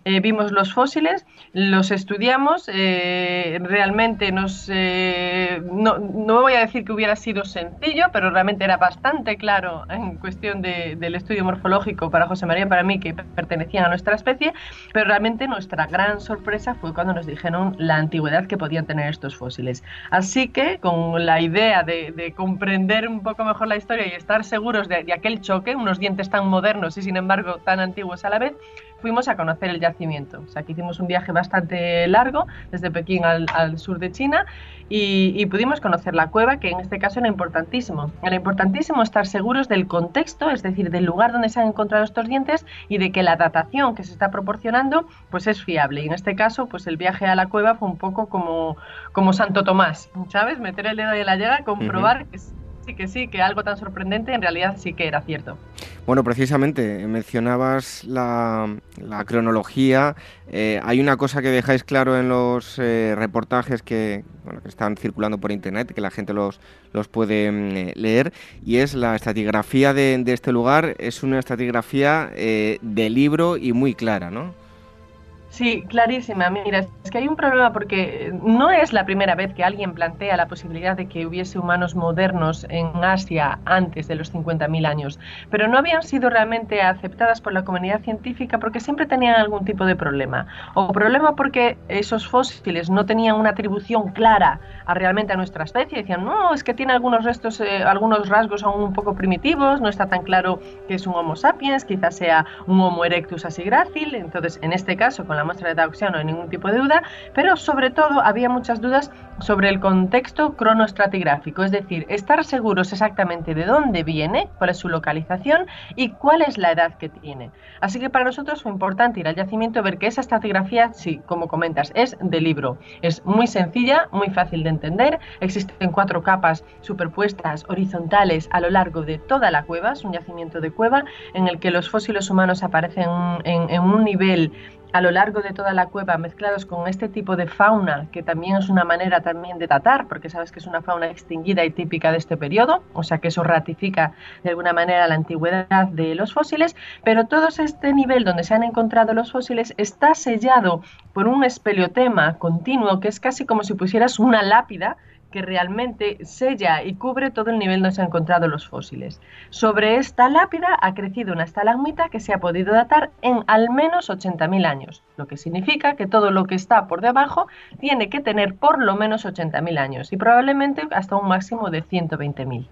Eh, vimos los fósiles, los estudiamos. Eh, realmente nos, no, no, voy a decir que hubiera sido sencillo, pero realmente era bastante claro en cuestión del estudio morfológico para José María y para mí que pertenecían a nuestra especie. Pero realmente nuestra gran sorpresa fue cuando nos dijeron la antigüedad que podían tener estos fósiles. Así que con la idea de, de comprender un poco mejor la historia y estar seguros de, aquel choque, unos dientes tan modernos y sin embargo tan antiguos a la vez, fuimos a conocer el yacimiento. O sea, que hicimos un viaje bastante largo desde Pekín al, sur de China y, pudimos conocer la cueva, que en este caso era importantísimo. Era importantísimo estar seguros del contexto, es decir, del lugar donde se han encontrado estos dientes y de que la datación que se está proporcionando pues es fiable. Y en este caso, pues el viaje a la cueva fue un poco como, como Santo Tomás, ¿sabes? Meter el dedo en la llaga, comprobar que que sí, que algo tan sorprendente en realidad sí que era cierto. Bueno, precisamente, mencionabas la, cronología. Eh, hay una cosa que dejáis claro en los eh, reportajes que, están circulando por internet, que la gente los, los puede mm, leer, y es la estratigrafía de, de, este lugar. Es una estratigrafía eh, de libro y muy clara, ¿no? Sí, clarísima. Mira, es que hay un problema porque no es la primera vez que alguien plantea la posibilidad de que hubiese humanos modernos en Asia antes de los 50.000 años, pero no habían sido realmente aceptadas por la comunidad científica porque siempre tenían algún tipo de problema. O problema porque esos fósiles no tenían una atribución clara a realmente a nuestra especie. Decían, no, es que tiene algunos restos, eh, algunos rasgos aún un poco primitivos, no está tan claro que es un Homo sapiens, quizás sea un Homo erectus así grácil. Entonces, en este caso, con la muestra de Tauxian no hay ningún tipo de duda, pero sobre todo había muchas dudas sobre el contexto cronoestratigráfico, es decir, estar seguros exactamente de dónde viene, cuál es su localización y cuál es la edad que tiene. Así que para nosotros fue importante ir al yacimiento ver que esa estratigrafía, sí, como comentas, es de libro. Es muy sencilla, muy fácil de entender. Existen cuatro capas superpuestas, horizontales, a lo largo de toda la cueva. Es un yacimiento de cueva en el que los fósiles humanos aparecen en, en un nivel a lo largo de toda la cueva mezclados con este tipo de fauna, que también es una manera también de datar, porque sabes que es una fauna extinguida y típica de este periodo, o sea que eso ratifica de alguna manera la antigüedad de los fósiles, pero todo este nivel donde se han encontrado los fósiles está sellado por un espeleotema continuo que es casi como si pusieras una lápida que realmente sella y cubre todo el nivel donde se han encontrado los fósiles. Sobre esta lápida ha crecido una estalagmita que se ha podido datar en al menos 80.000 años, lo que significa que todo lo que está por debajo tiene que tener por lo menos 80.000 años y probablemente hasta un máximo de 120.000.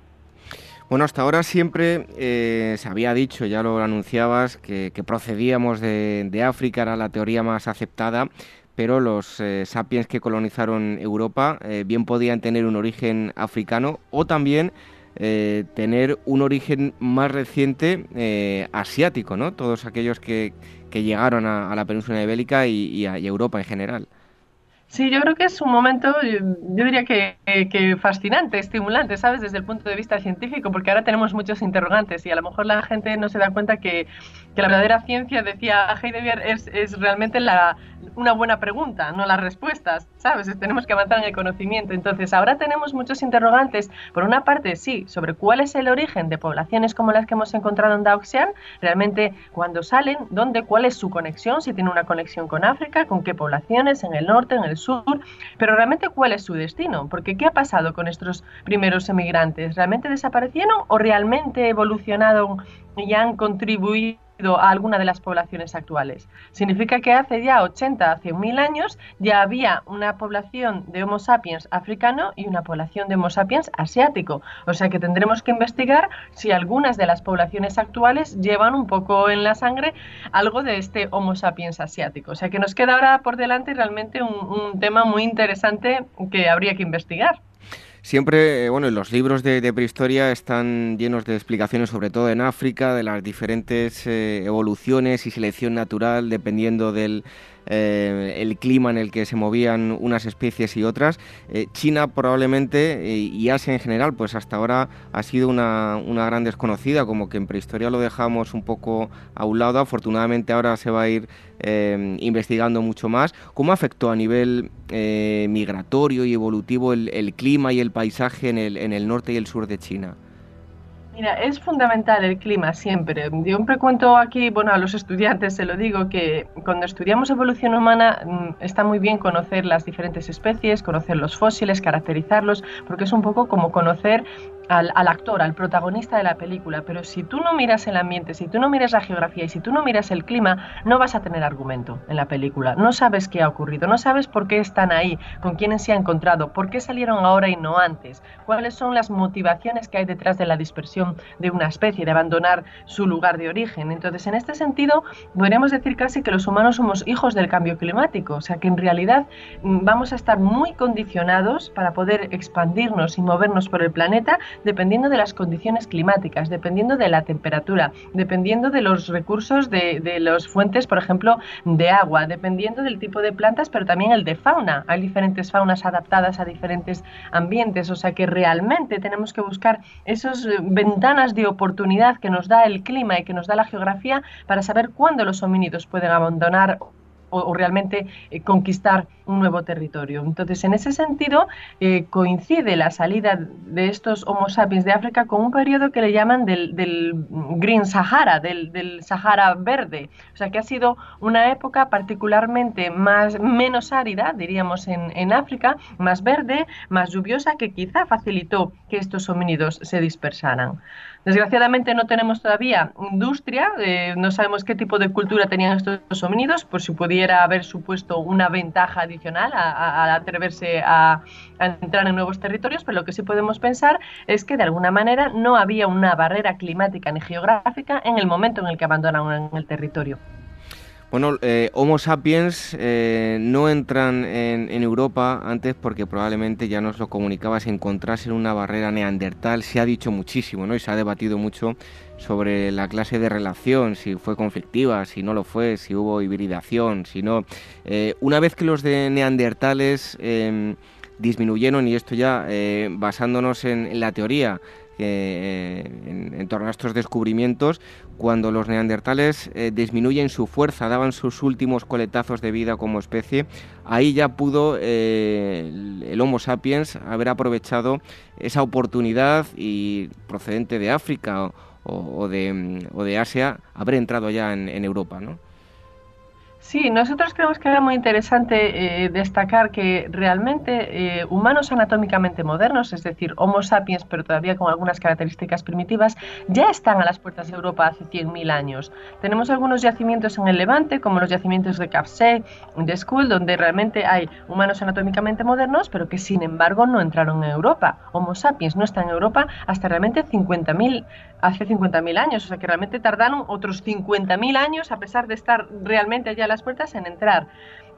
Bueno, hasta ahora siempre eh, se había dicho, ya lo anunciabas, que, procedíamos de, de África, era la teoría más aceptada pero los eh, sapiens que colonizaron Europa eh, bien podían tener un origen africano o también eh, tener un origen más reciente asiático, ¿no? Todos aquellos que, llegaron a, la península ibérica y a Europa en general. Sí, yo creo que es un momento, yo diría que, fascinante, estimulante, ¿sabes? Desde el punto de vista científico, porque ahora tenemos muchos interrogantes y a lo mejor la gente no se da cuenta que, que la verdadera ciencia, decía Heidegger, es, es realmente la, una buena pregunta, no las respuestas, ¿sabes? Tenemos que avanzar en el conocimiento. Entonces, ahora tenemos muchos interrogantes. Por una parte, sí, sobre cuál es el origen de poblaciones como las que hemos encontrado en Daoxian, realmente cuando salen, dónde, cuál es su conexión, si tiene una conexión con África, con qué poblaciones, en el norte, en el sur, pero realmente cuál es su destino, porque ¿qué ha pasado con estos primeros emigrantes? ¿Realmente desaparecieron o realmente evolucionaron y han contribuido a alguna de las poblaciones actuales. Significa que hace ya 80 a 100.000 años ya había una población de Homo sapiens africano y una población de Homo sapiens asiático. O sea que tendremos que investigar si algunas de las poblaciones actuales llevan un poco en la sangre algo de este Homo sapiens asiático. O sea que nos queda ahora por delante realmente un, un tema muy interesante que habría que investigar. Siempre, eh, bueno, los libros de, prehistoria están llenos de explicaciones, sobre todo en África, de las diferentes eh, evoluciones y selección natural dependiendo del, eh, el clima en el que se movían unas especies y otras. Eh, China probablemente eh, y Asia en general, pues hasta ahora ha sido una, gran desconocida, como que en prehistoria lo dejamos un poco a un lado. Afortunadamente ahora se va a ir investigando mucho más. ¿Cómo afectó a nivel migratorio y evolutivo el, clima y el paisaje en el, en el norte y el sur de China? Mira, es fundamental el clima siempre. Yo siempre cuento aquí, bueno, a los estudiantes se lo digo, que cuando estudiamos evolución humana mm, está muy bien conocer las diferentes especies, conocer los fósiles, caracterizarlos, porque es un poco como conocer al, actor, al protagonista de la película, pero si tú no miras el ambiente, si tú no miras la geografía y si tú no miras el clima, no vas a tener argumento en la película. No sabes qué ha ocurrido, no sabes por qué están ahí, con quiénes se ha encontrado, por qué salieron ahora y no antes, cuáles son las motivaciones que hay detrás de la dispersión de una especie, de abandonar su lugar de origen. Entonces, en este sentido, podríamos decir casi que los humanos somos hijos del cambio climático, o sea que en realidad mm, vamos a estar muy condicionados para poder expandirnos y movernos por el planeta dependiendo de las condiciones climáticas, dependiendo de la temperatura, dependiendo de los recursos de, de las fuentes, por ejemplo, de agua, dependiendo del tipo de plantas, pero también el de fauna. Hay diferentes faunas adaptadas a diferentes ambientes, o sea que realmente tenemos que buscar esas eh, ventanas de oportunidad que nos da el clima y que nos da la geografía para saber cuándo los homínidos pueden abandonar o, realmente eh, conquistar un nuevo territorio. Entonces, en ese sentido, eh, coincide la salida de estos Homo sapiens de África con un periodo que le llaman del, Green Sahara, del, Sahara verde. O sea, que ha sido una época particularmente más, menos árida, diríamos, en, en África, más verde, más lluviosa, que quizá facilitó que estos homínidos se dispersaran. Desgraciadamente no tenemos todavía industria, eh, no sabemos qué tipo de cultura tenían estos homínidos, por si pudiera haber supuesto una ventaja adicional a, atreverse a, a, entrar en nuevos territorios, pero lo que sí podemos pensar es que de alguna manera no había una barrera climática ni geográfica en el momento en el que abandonaron el territorio. Bueno, eh, Homo sapiens eh, no entran en, Europa antes porque probablemente ya nos lo comunicaba, se encontrase en una barrera neandertal. Se ha dicho muchísimo ¿no? y se ha debatido mucho sobre la clase de relación, si fue conflictiva, si no lo fue, si hubo hibridación, si no. Eh, una vez que los de neandertales em, disminuyeron, y esto ya basándonos en la teoría, eh, en, torno a estos descubrimientos, cuando los neandertales eh, disminuyen su fuerza, daban sus últimos coletazos de vida como especie, ahí ya pudo eh, el, Homo sapiens haber aprovechado esa oportunidad y procedente de África o, de, Asia, haber entrado ya en, en Europa, ¿no? Sí, nosotros creemos que era muy interesante eh, destacar que realmente eh, humanos anatómicamente modernos, es decir, Homo sapiens, pero todavía con algunas características primitivas, ya están a las puertas de Europa hace 100.000 años. Tenemos algunos yacimientos en el Levante, como los yacimientos de Capsé, de Skull, donde realmente hay humanos anatómicamente modernos, pero que sin embargo no entraron en Europa. Homo sapiens no está en Europa hasta realmente 50.000 hace 50.000 años, o sea que realmente tardaron otros 50.000 años a pesar de estar realmente allá a las puertas en entrar.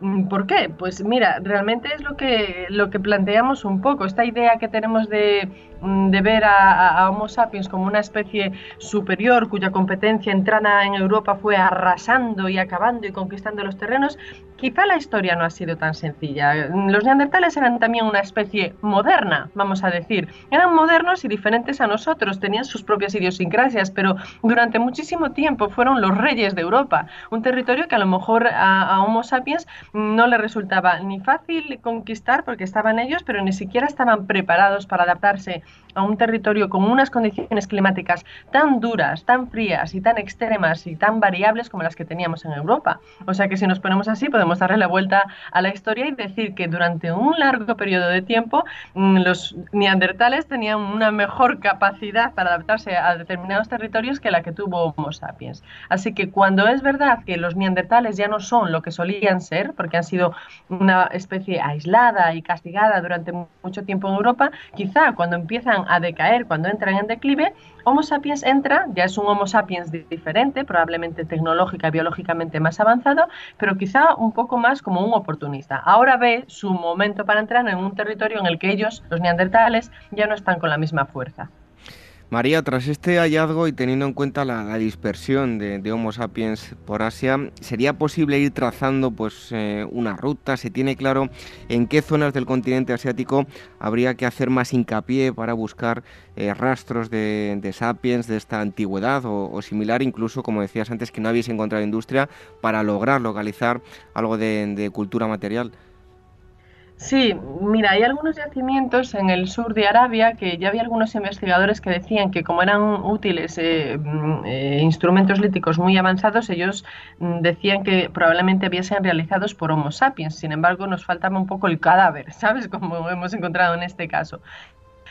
Mm, ¿Por qué? Pues mira, realmente es lo que, lo que planteamos un poco, esta idea que tenemos de, mm, de ver a, Homo sapiens como una especie superior cuya competencia entrada en Europa fue arrasando y acabando y conquistando los terrenos, quizá la historia no ha sido tan sencilla. Los neandertales eran también una especie moderna, vamos a decir. Eran modernos y diferentes a nosotros, tenían sus propias idiosincrasias, pero durante muchísimo tiempo fueron los reyes de Europa, un territorio que a lo mejor a Homo sapiens no le resultaba ni fácil conquistar porque estaban ellos, pero ni siquiera estaban preparados para adaptarse a un territorio con unas condiciones climáticas tan duras, tan frías y tan extremas y tan variables como las que teníamos en Europa. O sea que si nos ponemos así podemos darle la vuelta a la historia y decir que durante un largo periodo de tiempo mm, los neandertales tenían una mejor capacidad para adaptarse a determinados territorios que la que tuvo Homo sapiens. Así que cuando es verdad que los neandertales ya no son lo que solían ser, porque han sido una especie aislada y castigada durante mucho tiempo en Europa, quizá cuando empiezan a decaer, cuando entran en declive, Homo sapiens entra, ya es un Homo sapiens diferente, probablemente tecnológica y biológicamente más avanzado, pero quizá un poco más como un oportunista. Ahora ve su momento para entrar en un territorio en el que ellos, los neandertales, ya no están con la misma fuerza. María, tras este hallazgo y teniendo en cuenta la, dispersión de, Homo sapiens por Asia, ¿sería posible ir trazando pues, eh, una ruta? ¿Se tiene claro en qué zonas del continente asiático habría que hacer más hincapié para buscar eh, rastros de, sapiens de esta antigüedad o, similar, incluso, como decías antes, que no habéis encontrado industria para lograr localizar algo de cultura material? Sí, mira, hay algunos yacimientos en el sur de Arabia que ya había algunos investigadores que decían que como eran útiles eh, mm, eh, instrumentos líticos muy avanzados, ellos mm, decían que probablemente hubiesen realizados por Homo sapiens. Sin embargo, nos faltaba un poco el cadáver, ¿sabes? Como hemos encontrado en este caso.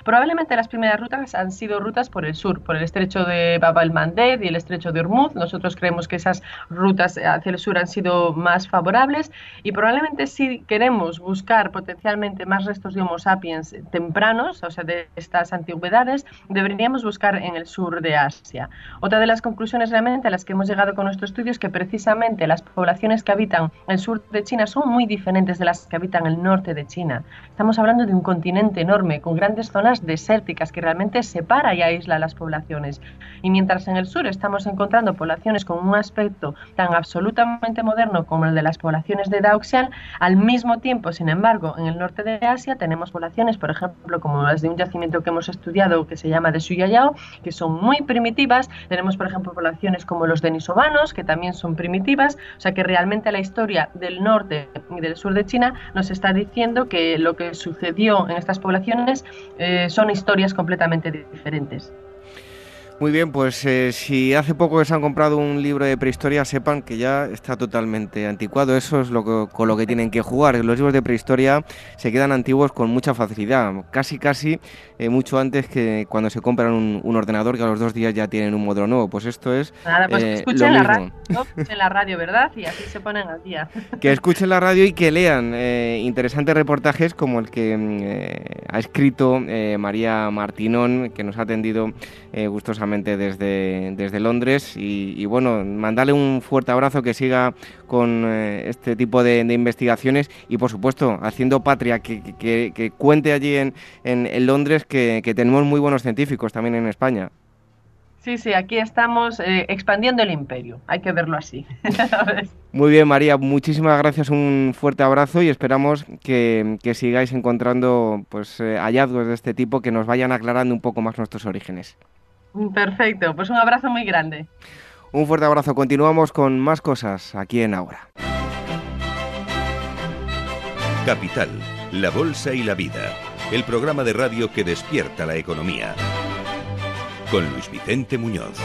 Probablemente las primeras rutas han sido rutas por el sur, por el estrecho de Bab el-Mandeb y el estrecho de Hormuz. Nosotros creemos que esas rutas hacia el sur han sido más favorables y probablemente si queremos buscar potencialmente más restos de Homo sapiens tempranos, o sea, de estas antigüedades, deberíamos buscar en el sur de Asia. Otra de las conclusiones realmente a las que hemos llegado con nuestro estudio es que precisamente las poblaciones que habitan el sur de China son muy diferentes de las que habitan el norte de China. Estamos hablando de un continente enorme con grandes zonas desérticas que realmente separa y aísla las poblaciones. Y mientras en el sur estamos encontrando poblaciones con un aspecto tan absolutamente moderno como el de las poblaciones de Daoxian, al mismo tiempo, sin embargo, en el norte de Asia tenemos poblaciones, por ejemplo, como las de un yacimiento que hemos estudiado que se llama de Suyayao, que son muy primitivas. Tenemos, por ejemplo, poblaciones como los denisovanos, que también son primitivas. O sea que realmente la historia del norte y del sur de China nos está diciendo que lo que sucedió en estas poblaciones eh, son historias completamente diferentes. Muy bien, pues eh, si hace poco que se han comprado un libro de prehistoria, sepan que ya está totalmente anticuado. Eso es lo con lo que tienen que jugar. Los libros de prehistoria se quedan antiguos con mucha facilidad, casi casi eh, mucho antes que cuando se compran un, ordenador que a los dos días ya tienen un modelo nuevo. Pues esto es Nada, pues eh, escuchen, la radio, escuchen la radio, ¿verdad? Y así se ponen al día. Que escuchen la radio y que lean interesantes reportajes como el que mm, ha escrito María Martinón, que nos ha atendido gustosamente desde, desde Londres y, bueno, mandarle un fuerte abrazo que siga con eh, este tipo de, investigaciones y por supuesto haciendo patria, que, cuente allí en, en, Londres que, tenemos muy buenos científicos también en España. Sí, sí, aquí estamos eh, expandiendo el imperio, hay que verlo así. Muy bien, María, muchísimas gracias, un fuerte abrazo y esperamos que, sigáis encontrando pues, eh, hallazgos de este tipo que nos vayan aclarando un poco más nuestros orígenes. Perfecto, pues un abrazo muy grande. Un fuerte abrazo. Continuamos con más cosas aquí en Ahora. Capital, la Bolsa y la Vida. El programa de radio que despierta la economía. Con Luis Vicente Muñoz.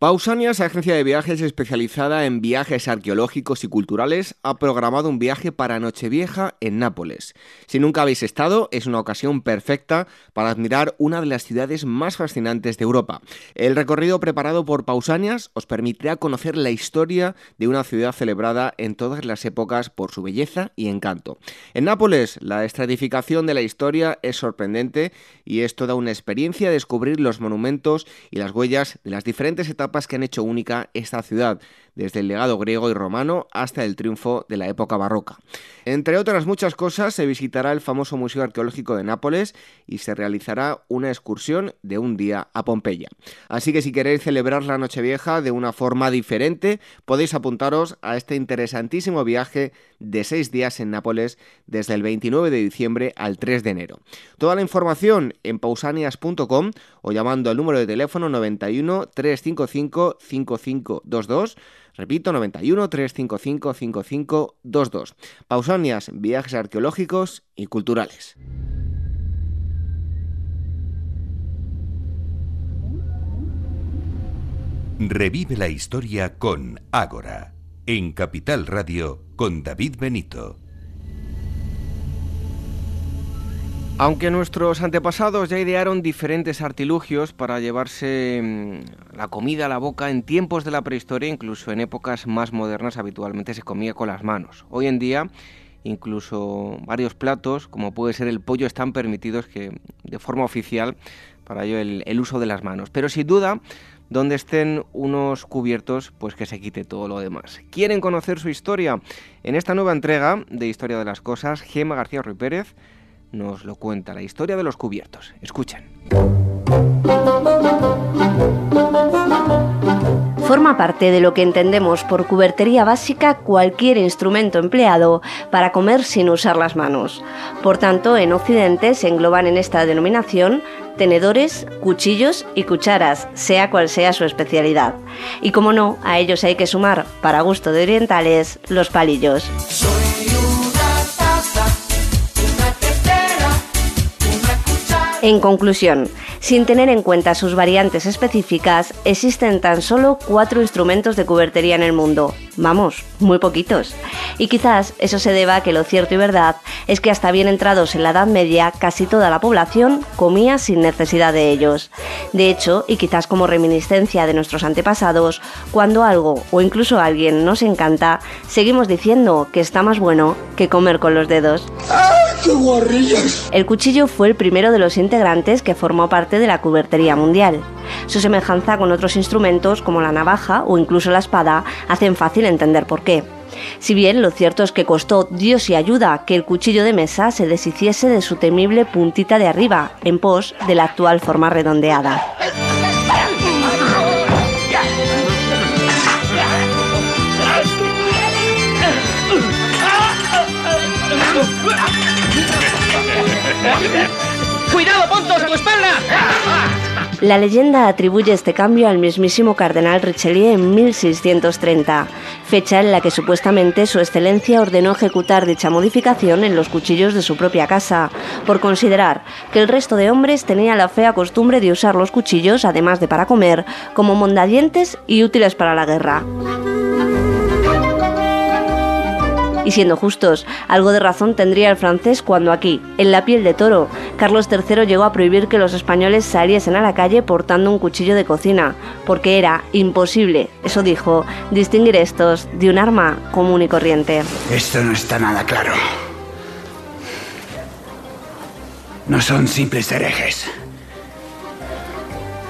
Pausanias, agencia de viajes especializada en viajes arqueológicos y culturales, ha programado un viaje para Nochevieja en Nápoles. Si nunca habéis estado, es una ocasión perfecta para admirar una de las ciudades más fascinantes de Europa. El recorrido preparado por Pausanias os permitirá conocer la historia de una ciudad celebrada en todas las épocas por su belleza y encanto. En Nápoles, la estratificación de la historia es sorprendente y es toda una experiencia descubrir los monumentos y las huellas de las diferentes etapas que han hecho única esta ciudad, desde el legado griego y romano hasta el triunfo de la época barroca. Entre otras muchas cosas, se visitará el famoso Museo Arqueológico de Nápoles y se realizará una excursión de un día a Pompeya. Así que si queréis celebrar la Nochevieja de una forma diferente, podéis apuntaros a este interesantísimo viaje de seis días en Nápoles desde el 29 de diciembre al 3 de enero. Toda la información en pausanias.com o llamando al número de teléfono 91 355 5522 Repito, 91 355 5522. Pausanias, viajes arqueológicos y culturales. Revive la historia con Ágora, en Capital Radio con David Benito. Aunque nuestros antepasados ya idearon diferentes artilugios para llevarse mm, la comida a la boca en tiempos de la prehistoria, incluso en épocas más modernas habitualmente se comía con las manos. Hoy en día incluso varios platos, como puede ser el pollo, están permitidos que de forma oficial para ello el, uso de las manos. Pero sin duda, donde estén unos cubiertos, pues que se quite todo lo demás. ¿Quieren conocer su historia? En esta nueva entrega de Historia de las Cosas, Gema García Ruiz Pérez nos lo cuenta la historia de los cubiertos. Escuchen. Forma parte de lo que entendemos por cubertería básica cualquier instrumento empleado para comer sin usar las manos. Por tanto, en Occidente se engloban en esta denominación tenedores, cuchillos y cucharas, sea cual sea su especialidad. Y como no, a ellos hay que sumar, para gusto de orientales, los palillos. En conclusión, sin tener en cuenta sus variantes específicas, existen tan solo cuatro instrumentos de cubertería en el mundo. Vamos, muy poquitos. Y quizás eso se deba a que lo cierto y verdad es que hasta bien entrados en la Edad Media, casi toda la población comía sin necesidad de ellos. De hecho, y quizás como reminiscencia de nuestros antepasados, cuando algo o incluso alguien nos encanta, seguimos diciendo que está más bueno que comer con los dedos. El cuchillo fue el primero de los integrantes que formó parte de la cubertería mundial. Su semejanza con otros instrumentos como la navaja o incluso la espada hacen fácil entender por qué. Si bien lo cierto es que costó Dios y ayuda que el cuchillo de mesa se deshiciese de su temible puntita de arriba, en pos de la actual forma redondeada. ¡Cuidado, Pontos, tu! La leyenda atribuye este cambio al mismísimo cardenal Richelieu en 1630, fecha en la que supuestamente su excelencia ordenó ejecutar dicha modificación en los cuchillos de su propia casa, por considerar que el resto de hombres tenía la fea costumbre de usar los cuchillos, además de para comer, como mondadientes y útiles para la guerra. Y siendo justos, algo de razón tendría el francés cuando aquí, en la piel de toro, Carlos III llegó a prohibir que los españoles saliesen a la calle portando un cuchillo de cocina, porque era imposible, eso dijo, distinguir estos de un arma común y corriente. Esto no está nada claro. No son simples herejes.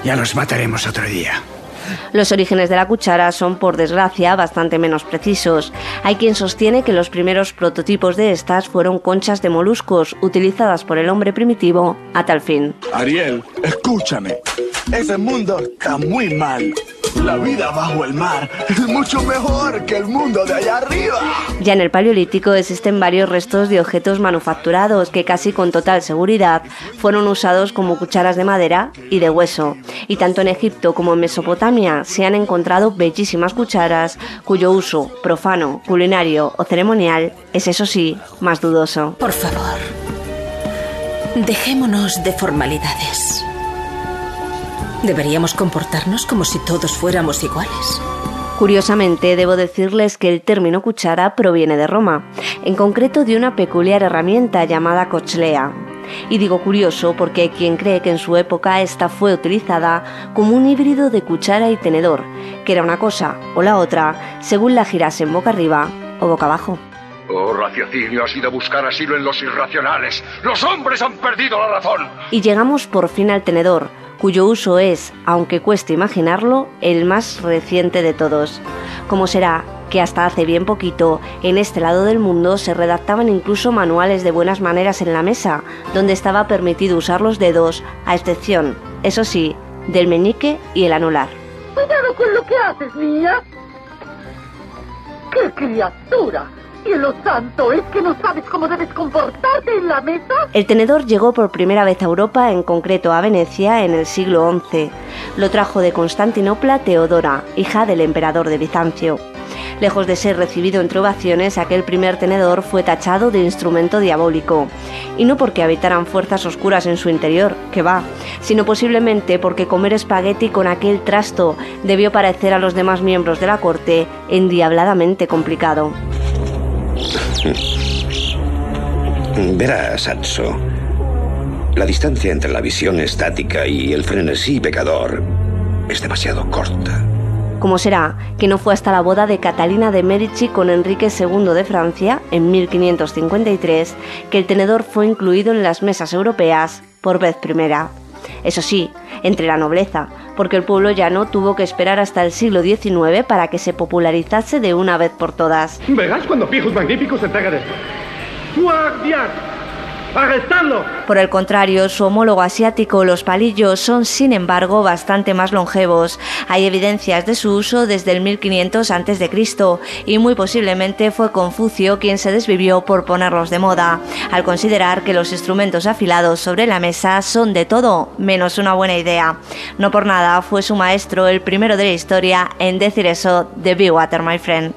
Ya los mataremos otro día. Los orígenes de la cuchara son, por desgracia, bastante menos precisos. Hay quien sostiene que los primeros prototipos de estas fueron conchas de moluscos utilizadas por el hombre primitivo a tal fin. Ariel, escúchame. Ese mundo está muy mal. La vida bajo el mar es mucho mejor que el mundo de allá arriba. Ya en el Paleolítico existen varios restos de objetos manufacturados que casi con total seguridad fueron usados como cucharas de madera y de hueso. Y tanto en Egipto como en Mesopotamia se han encontrado bellísimas cucharas cuyo uso profano, culinario o ceremonial es eso sí más dudoso. Por favor, dejémonos de formalidades. Deberíamos comportarnos como si todos fuéramos iguales. Curiosamente, debo decirles que el término cuchara proviene de Roma, en concreto de una peculiar herramienta llamada cochlea. Y digo curioso porque hay quien cree que en su época esta fue utilizada como un híbrido de cuchara y tenedor, que era una cosa o la otra según la girasen boca arriba o boca abajo. Oh, raciocinio ha sido buscar asilo en los irracionales. Los hombres han perdido la razón. Y llegamos por fin al tenedor, cuyo uso es, aunque cueste imaginarlo, el más reciente de todos. Como será que hasta hace bien poquito, en este lado del mundo se redactaban incluso manuales de buenas maneras en la mesa, donde estaba permitido usar los dedos, a excepción, eso sí, del meñique y el anular. Cuidado con lo que haces, niña. ¡Qué criatura! Cielo santo, ¿es que no sabes cómo debes comportarte en la mesa? El tenedor llegó por primera vez a Europa, en concreto a Venecia, en el siglo XI. Lo trajo de Constantinopla Teodora, hija del emperador de Bizancio. Lejos de ser recibido entre ovaciones, aquel primer tenedor fue tachado de instrumento diabólico. Y no porque habitaran fuerzas oscuras en su interior, que va, sino posiblemente porque comer espagueti con aquel trasto debió parecer a los demás miembros de la corte endiabladamente complicado. Verás, Anso. La distancia entre la visión estática y el frenesí pecador es demasiado corta. Como será que no fue hasta la boda de Catalina de Medici con Enrique II de Francia, en 1553, que el tenedor fue incluido en las mesas europeas por vez primera. Eso sí, entre la nobleza, porque el pueblo llano tuvo que esperar hasta el siglo XIX para que se popularizase de una vez por todas. Verás cuando Pijos Magníficos se de esto. ¡Guardia! ¡Arrestadlo! Por el contrario, su homólogo asiático, los palillos, son sin embargo bastante más longevos. Hay evidencias de su uso desde el 1500 a.C. y muy posiblemente fue Confucio quien se desvivió por ponerlos de moda, al considerar que los instrumentos afilados sobre la mesa son de todo menos una buena idea. No por nada fue su maestro el primero de la historia en decir eso de Be Water, my friend.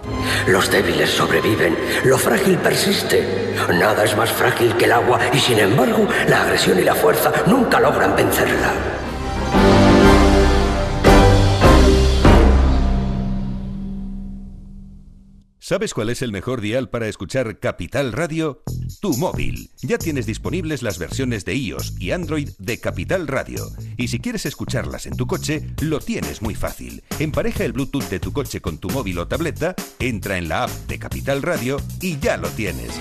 Los débiles sobreviven, lo frágil persiste. Nada es más frágil que el agua y sin embargo la agresión y la fuerza nunca logran vencerla. ¿Sabes cuál es el mejor dial para escuchar Capital Radio? Tu móvil. Ya tienes disponibles las versiones de iOS y Android de Capital Radio. Y si quieres escucharlas en tu coche, lo tienes muy fácil. Empareja el Bluetooth de tu coche con tu móvil o tableta, entra en la app de Capital Radio y ya lo tienes.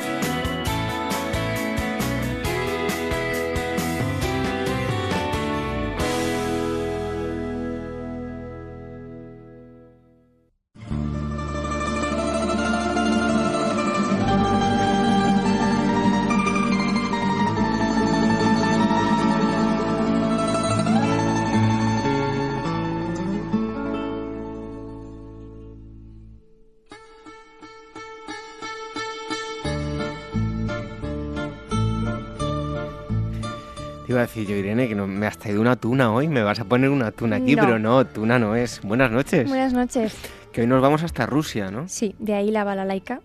Iba a decir yo, Irene, que no, me has traído una tuna hoy, me vas a poner una tuna aquí, No. pero no, tuna no es. Buenas noches. Buenas noches. Que hoy nos vamos hasta Rusia, ¿no? Sí, de ahí la balalaika.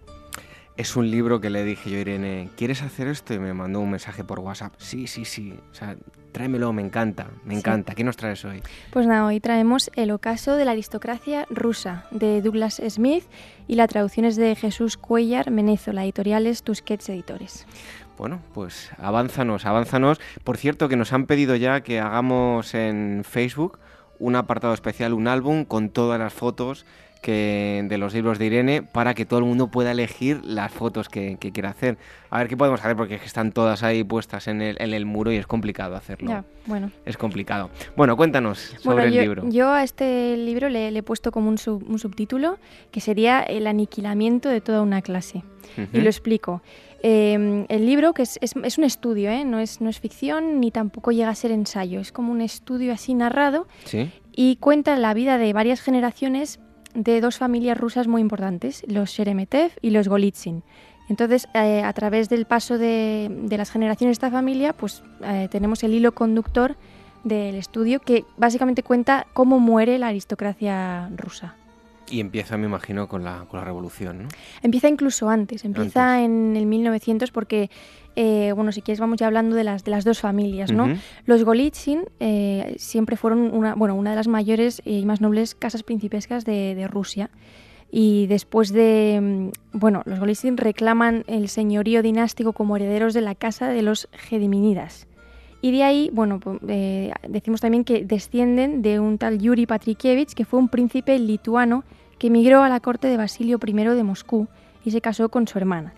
Es un libro que le dije yo, Irene, ¿quieres hacer esto? Y me mandó un mensaje por WhatsApp. Sí, sí, sí. O sea, tráemelo, me encanta, me Sí. encanta. ¿Qué nos traes hoy? Pues nada, hoy traemos El ocaso de la aristocracia rusa de Douglas Smith y la traducción es de Jesús Cuellar Menezo, la editorial es Tusquets Editores. Bueno, pues avánzanos, avánzanos. Por cierto, que nos han pedido ya que hagamos en Facebook un apartado especial, un álbum con todas las fotos que, de los libros de Irene para que todo el mundo pueda elegir las fotos que, que quiera hacer. A ver qué podemos hacer porque es que están todas ahí puestas en el, en el muro y es complicado hacerlo. Ya, bueno. Es complicado. Bueno, cuéntanos sobre Bueno, el libro. yo a este libro le, le he puesto como un, sub- un subtítulo que sería El aniquilamiento de toda una clase. Y lo explico. Eh, el libro, que es, es- es un estudio, ¿eh? no, es, no es ficción ni tampoco llega a ser ensayo, es como un estudio así narrado Sí. y cuenta la vida de varias generaciones de dos familias rusas muy importantes, los Sheremetev y los Golitsyn. Entonces, eh, a través del paso de, las generaciones de esta familia, pues eh, tenemos el hilo conductor del estudio que básicamente cuenta cómo muere la aristocracia rusa. Y empieza, me imagino, con la, con la revolución, ¿no? Empieza incluso antes, empieza en el 1900 porque, eh, bueno, si quieres vamos ya hablando de las, de las dos familias, ¿no? Los Golitsyn eh, siempre fueron una, bueno, una de las mayores y más nobles casas principescas de, de Rusia. Y después de, mm, bueno, los Golitsyn reclaman el señorío dinástico como herederos de la casa de los Gediminidas. Y de ahí, bueno, eh, decimos también que descienden de un tal Yuri Patrikievich, que fue un príncipe lituano que emigró a la corte de Basilio I de Moscú y se casó con su hermana.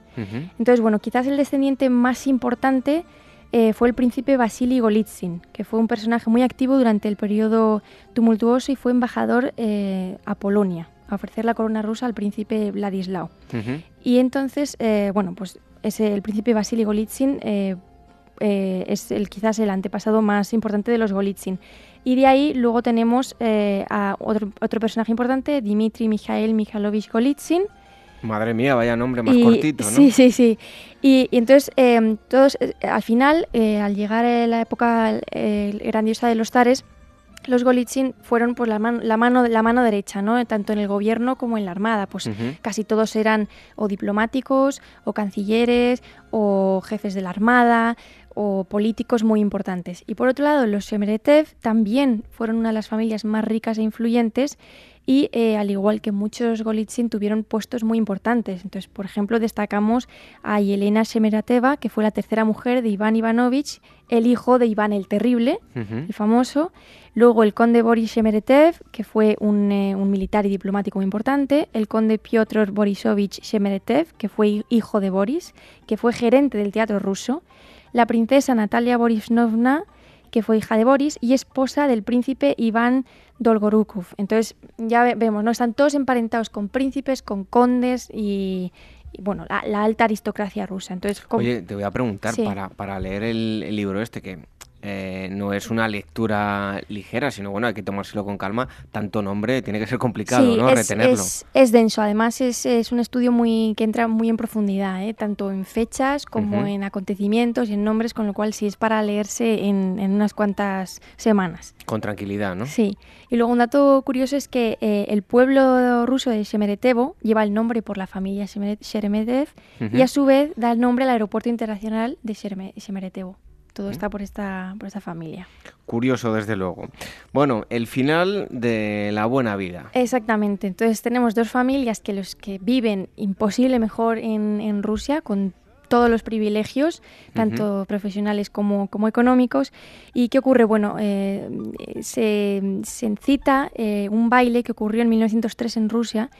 Entonces, bueno, quizás el descendiente más importante eh, fue el príncipe Vasily Golitsyn, que fue un personaje muy activo durante el periodo tumultuoso y fue embajador eh, a Polonia, a ofrecer la corona rusa al príncipe Vladislao. Y entonces, bueno, pues ese, el príncipe Vasily Golitsyn eh, es el, quizás el antepasado más importante de los Golitsyn. Y de ahí luego tenemos eh, a otro, otro, personaje importante, Dmitry Mikhail Mikhailovich Golitsyn. Madre mía, vaya nombre más cortito, ¿no? Sí, sí, sí. Y, entonces, em, todos, eh, al final, al llegar a la época grandiosa de los zares, los Golitsyn fueron pues, la, la, mano, la mano derecha, ¿no? tanto en el gobierno como en la armada. Pues casi todos eran o diplomáticos, o cancilleres, o jefes de la armada, o políticos muy importantes. Y por otro lado, los Shemeretev también fueron una de las familias más ricas e influyentes y eh, al igual que muchos Golitsyn tuvieron puestos muy importantes. Entonces, por ejemplo, destacamos a Yelena Shemerateva, que fue la tercera mujer de Iván Ivanovich, el hijo de Iván el Terrible, el famoso. Luego el conde Boris Shemeretev, que fue un, eh, un, militar y diplomático muy importante. El conde Piotr Borisovich Shemeretev, que fue hijo de Boris, que fue gerente del teatro ruso la princesa Natalia Borisnovna, que fue hija de Boris y esposa del príncipe Iván Dolgorukov. Entonces, ya vemos, ¿no? Están todos emparentados con príncipes, con condes y, bueno, la, alta aristocracia rusa. Entonces, Oye, te voy a preguntar, para, para, leer el, libro este, que eh, no es una lectura ligera, sino bueno, hay que tomárselo con calma. Tanto nombre tiene que ser complicado, ¿no? Es, Retenerlo. Es, denso, además es, es, un estudio muy que entra muy en profundidad, ¿eh? tanto en fechas como en acontecimientos y en nombres, con lo cual sí es para leerse en, en, unas cuantas semanas. Con tranquilidad, ¿no? Sí. Y luego un dato curioso es que eh, el pueblo ruso de Shemeretevo lleva el nombre por la familia Sheremetev y a su vez da el nombre al aeropuerto internacional de Shemeretevo todo está por esta, por esta familia. Curioso, desde luego. Bueno, el final de la buena vida. Exactamente. Entonces tenemos dos familias que los que viven imposible mejor en, en Rusia, con todos los privilegios, tanto profesionales como, como, económicos. ¿Y qué ocurre? Bueno, eh, se, se, cita eh, un baile que ocurrió en 1903 en Rusia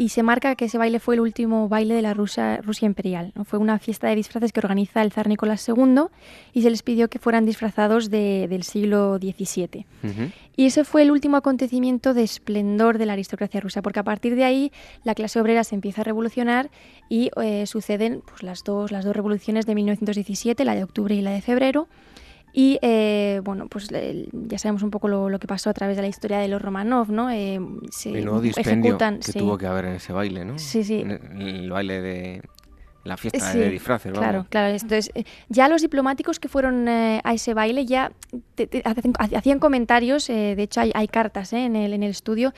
y se marca que ese baile fue el último baile de la Rusia, Rusia imperial. ¿no? Fue una fiesta de disfraces que organiza el zar Nicolás II y se les pidió que fueran disfrazados de, del siglo XVII. Y ese fue el último acontecimiento de esplendor de la aristocracia rusa, porque a partir de ahí la clase obrera se empieza a revolucionar y eh, suceden pues, las, dos, las dos revoluciones de 1917, la de octubre y la de febrero. Y eh, bueno, pues ya sabemos un poco lo, que pasó a través de la historia de los Romanov, ¿no? Eh, se ejecutan, que tuvo que haber en ese baile, ¿no? Sí, sí. el, baile de la fiesta de disfraces, Claro, claro. Entonces, eh, ya los diplomáticos que fueron a ese baile ya hacían comentarios, de hecho hay, cartas en, el, en el estudio,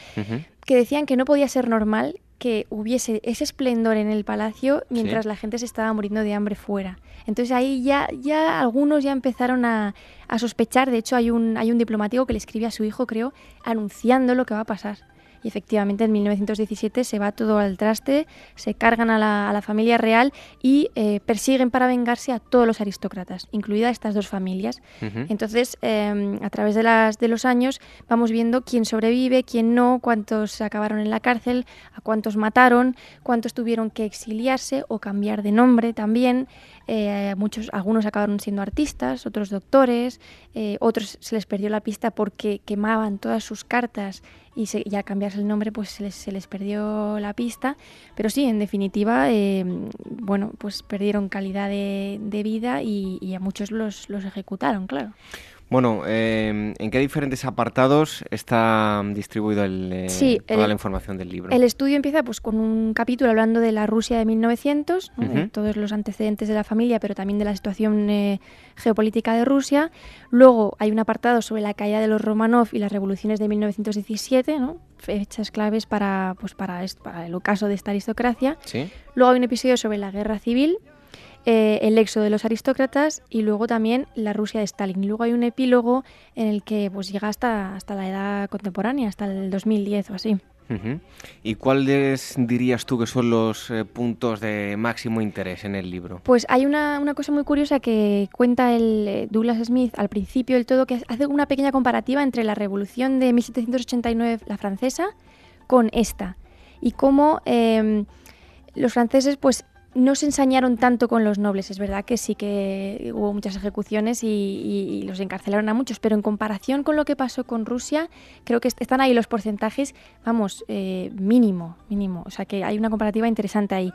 que decían que no podía ser normal que hubiese ese esplendor en el palacio mientras la gente se estaba muriendo de hambre fuera. Entonces ahí ya, ya algunos ya empezaron a, a, sospechar, de hecho hay un, hay un diplomático que le escribe a su hijo, creo, anunciando lo que va a pasar y efectivamente en 1917 se va todo al traste, se cargan a la, familia real y eh, persiguen para vengarse a todos los aristócratas, incluidas estas dos familias. Entonces, em, a través de, las, de los años vamos viendo quién sobrevive, quién no, cuántos acabaron en la cárcel, a cuántos mataron, cuántos tuvieron que exiliarse o cambiar de nombre también. Eh, muchos, algunos acabaron siendo artistas, otros doctores, eh, otros se les perdió la pista porque quemaban todas sus cartas y, se, al cambiarse el nombre pues se les, se les, perdió la pista. Pero sí, en definitiva, eh, bueno, pues perdieron calidad de, vida y, a muchos los, los ejecutaron, claro. Bueno, em, ¿en qué diferentes apartados está distribuido el, sí, toda la información del libro? El estudio empieza pues con un capítulo hablando de la Rusia de 1900, de todos los antecedentes de la familia, pero también de la situación geopolítica de Rusia. Luego hay un apartado sobre la caída de los Romanov y las revoluciones de 1917, ¿no? fechas claves para, pues para, para el ocaso de esta aristocracia. Luego hay un episodio sobre la guerra civil, eh, el éxodo de los aristócratas y luego también la Rusia de Stalin. Y luego hay un epílogo en el que pues llega hasta, hasta la edad contemporánea, hasta el 2010 o así. ¿Y cuáles dirías tú que son los eh, puntos de máximo interés en el libro? Pues hay una, una, cosa muy curiosa que cuenta el eh, Douglas Smith al principio del todo, que hace una pequeña comparativa entre la revolución de 1789, la francesa, con esta. Y cómo em, los franceses pues no se ensañaron tanto con los nobles, es verdad que sí que hubo muchas ejecuciones y, los encarcelaron a muchos, pero en comparación con lo que pasó con Rusia, creo que están ahí los porcentajes, vamos, eh, mínimo, mínimo, o sea que hay una comparativa interesante ahí.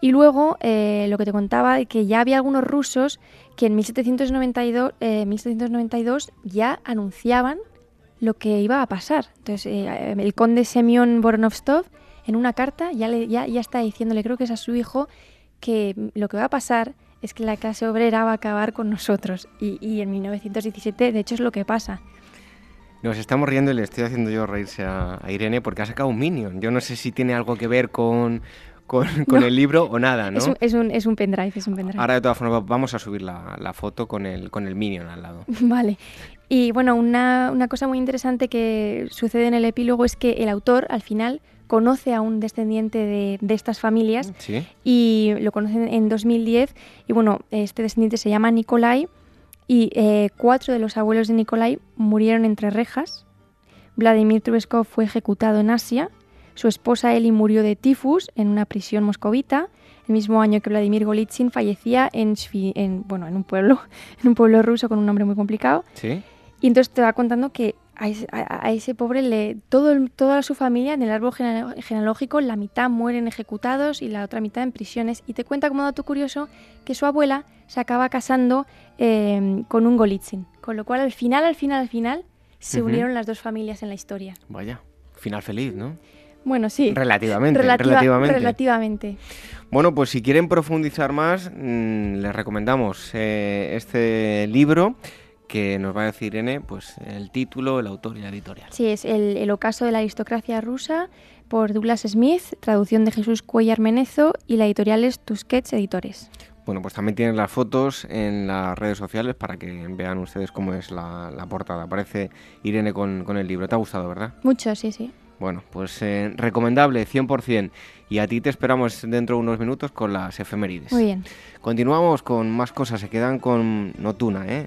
Y luego, eh, lo que te contaba, que ya había algunos rusos que en 1792, 1792 eh, ya anunciaban lo que iba a pasar. Entonces, el conde Semyon Voronovstov en una carta ya, le, ya, ya está diciéndole, creo que es a su hijo, que lo que va a pasar es que la clase obrera va a acabar con nosotros. Y, en 1917, de hecho, es lo que pasa. Nos estamos riendo y le estoy haciendo yo reírse a, Irene porque ha sacado un Minion. Yo no sé si tiene algo que ver con, con, el libro o nada, ¿no? Es un, es un, pendrive, es un pendrive. Ahora, de todas formas, vamos a subir la, la, foto con el, con el Minion al lado. Vale. Y bueno, una, una cosa muy interesante que sucede en el epílogo es que el autor, al final, conoce a un descendiente de, de estas familias y lo conocen en 2010 y bueno, este descendiente se llama Nikolai y eh, cuatro de los abuelos de Nikolai murieron entre rejas. Vladimir Trubeskov fue ejecutado en Asia, su esposa Eli murió de tifus en una prisión moscovita, el mismo año que Vladimir Golitsyn fallecía en, en, bueno, en un pueblo, en un pueblo ruso con un nombre muy complicado. Y entonces te va contando que a ese, pobre, le, todo, toda su familia en el árbol genealógico, la mitad mueren ejecutados y la otra mitad en prisiones. Y te cuenta como dato curioso que su abuela se acaba casando em, con un Golitsyn. Con lo cual, al final, al final, al final, se unieron las dos familias en la historia. Vaya, final feliz, ¿no? Bueno, sí. Relativamente. relativamente. relativamente. Bueno, pues si quieren profundizar más, mm, les recomendamos eh, este libro que nos va a decir Irene pues, el título, el autor y la editorial. Sí, es el, ocaso de la aristocracia rusa por Douglas Smith, traducción de Jesús Cuellar Menezo y la editorial es Tusquets Editores. Bueno, pues también tienen las fotos en las redes sociales para que vean ustedes cómo es la, portada. Aparece Irene con, con, el libro. ¿Te ha gustado, verdad? Mucho, sí, sí. Bueno, pues eh, recomendable, 100%. Y a ti te esperamos dentro de unos minutos con las efemérides. Muy bien. Continuamos con más cosas. Se quedan con Notuna, ¿eh?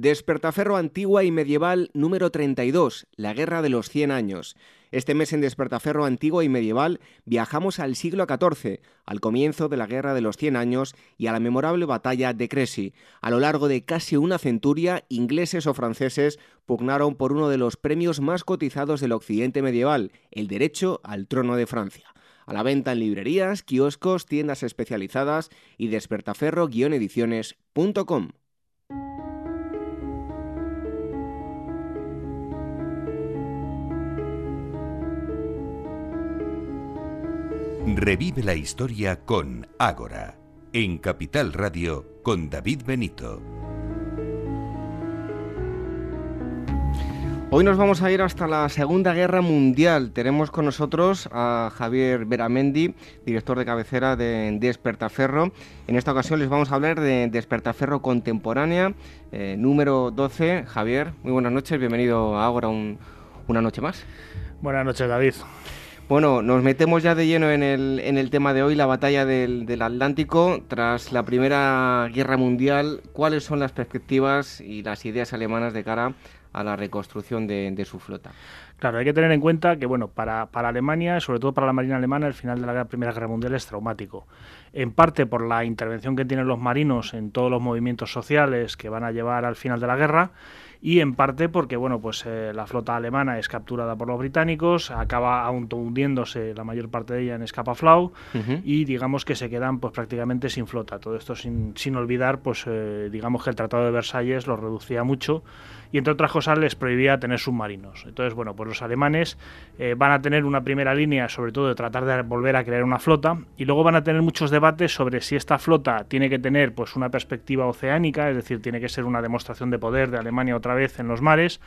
Despertaferro antigua y medieval número 32, la Guerra de los 100 años. Este mes en Despertaferro antiguo y medieval viajamos al siglo XIV, al comienzo de la Guerra de los Cien Años y a la memorable batalla de Crecy. A lo largo de casi una centuria, ingleses o franceses pugnaron por uno de los premios más cotizados del occidente medieval, el derecho al trono de Francia. A la venta en librerías, kioscos, tiendas especializadas y despertaferro-ediciones.com. Revive la historia con Ágora, en Capital Radio con David Benito. Hoy nos vamos a ir hasta la Segunda Guerra Mundial. Tenemos con nosotros a Javier Beramendi, director de cabecera de Despertaferro. En esta ocasión les vamos a hablar de Despertaferro Contemporánea, eh, número 12. Javier, muy buenas noches, bienvenido a Ágora una noche más. Buenas noches, David. Bueno, nos metemos ya de lleno en el, en el tema de hoy, la batalla del, Atlántico. Tras la Primera Guerra Mundial, ¿cuáles son las perspectivas y las ideas alemanas de cara a la reconstrucción de, su flota? Claro, hay que tener en cuenta que, bueno, para, para Alemania, sobre todo para la Marina alemana, el final de la Primera Guerra Mundial es traumático. En parte por la intervención que tienen los marinos en todos los movimientos sociales que van a llevar al final de la guerra y en parte porque bueno pues eh, la flota alemana es capturada por los británicos acaba hundiéndose la mayor parte de ella en Scapa y digamos que se quedan pues prácticamente sin flota todo esto sin, sin olvidar pues eh, digamos que el Tratado de Versalles lo reducía mucho y entre otras cosas les prohibía tener submarinos. Entonces, bueno, pues los alemanes eh, van a tener una primera línea, sobre todo de tratar de volver a crear una flota, y luego van a tener muchos debates sobre si esta flota tiene que tener pues una perspectiva oceánica, es decir, tiene que ser una demostración de poder de Alemania otra vez en los mares,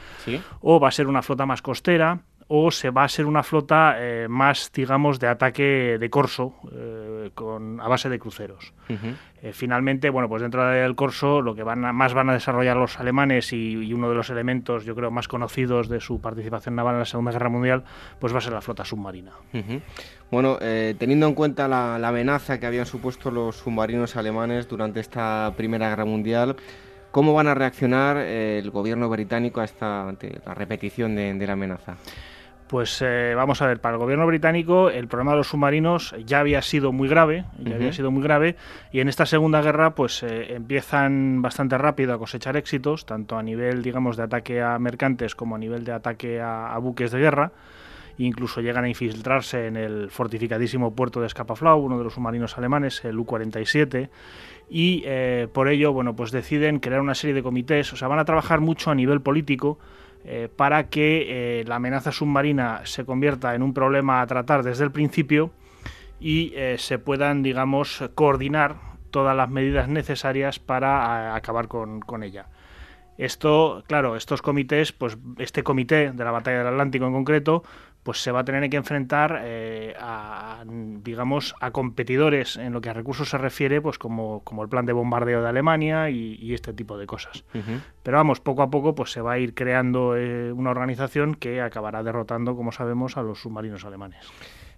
o va a ser una flota más costera, o se va a ser una flota eh, más, digamos, de ataque de corso, eh, con, a base de cruceros. Eh, finalmente, bueno, pues dentro del corso lo que van más van a desarrollar los alemanes y, uno de los elementos, yo creo, más conocidos de su participación naval en la Segunda Guerra Mundial, pues va a ser la flota submarina. Bueno, teniendo en cuenta la, amenaza que habían supuesto los submarinos alemanes durante esta Primera Guerra Mundial, ¿cómo van a reaccionar el gobierno británico a esta la repetición de la amenaza? Pues eh, vamos a ver, para el gobierno británico el problema de los submarinos ya había sido muy grave, ya había sido muy grave, y en esta segunda guerra pues eh, empiezan bastante rápido a cosechar éxitos, tanto a nivel, digamos, de ataque a mercantes como a nivel de ataque a, buques de guerra. Incluso llegan a infiltrarse en el fortificadísimo puerto de Scapa uno de los submarinos alemanes, el U-47, y eh, por ello, bueno, pues deciden crear una serie de comités, o sea, van a trabajar mucho a nivel político eh, para que eh, la amenaza submarina se convierta en un problema a tratar desde el principio y se puedan, digamos, coordinar todas las medidas necesarias para acabar con, con ella. Esto, claro, estos comités, pues este comité de la batalla del Atlántico en concreto, pues se va a tener que enfrentar eh, a, digamos, a competidores en lo que a recursos se refiere, pues como, como el plan de bombardeo de Alemania y, este tipo de cosas. Pero vamos, poco a poco pues se va a ir creando eh, una organización que acabará derrotando, como sabemos, a los submarinos alemanes.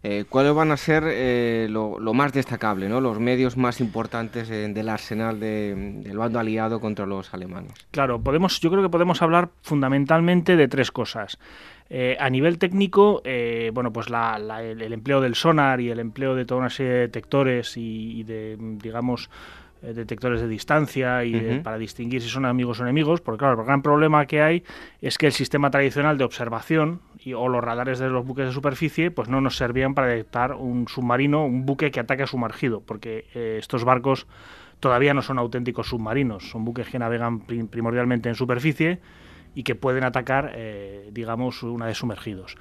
Eh, ¿Cuáles van a ser lo, más destacable, ¿no? los medios más importantes del arsenal del bando aliado contra los alemanes? Claro, podemos, yo creo que podemos hablar fundamentalmente de tres cosas. Eh, a nivel técnico, eh, bueno, pues el, empleo del sonar y el empleo de toda una serie de detectores y, de, digamos, eh, detectores de distancia y para distinguir si son amigos o enemigos, porque claro, el gran problema que hay es que el sistema tradicional de observación y, o los radares de los buques de superficie pues no nos servían para detectar un submarino, un buque que ataque a sumergido, porque estos barcos todavía no son auténticos submarinos, son buques que navegan primordialmente en superficie y que pueden atacar, eh, digamos, una vez sumergidos.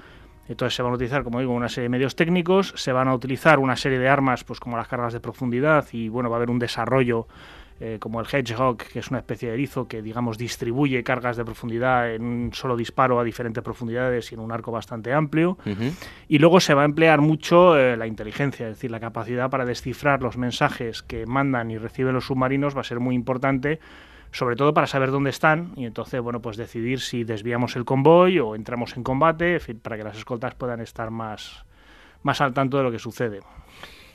Entonces se van a utilizar, como digo, una serie de medios técnicos, se van a utilizar una serie de armas, pues como las cargas de profundidad y bueno, va a haber un desarrollo eh, como el Hedgehog, que es una especie de erizo que, digamos, distribuye cargas de profundidad en un solo disparo a diferentes profundidades y en un arco bastante amplio. Y luego se va a emplear mucho eh, la inteligencia, es decir, la capacidad para descifrar los mensajes que mandan y reciben los submarinos va a ser muy importante sobre todo para saber dónde están y entonces, bueno, pues decidir si desviamos el convoy o entramos en combate, para que las escoltas puedan estar más, más al tanto de lo que sucede.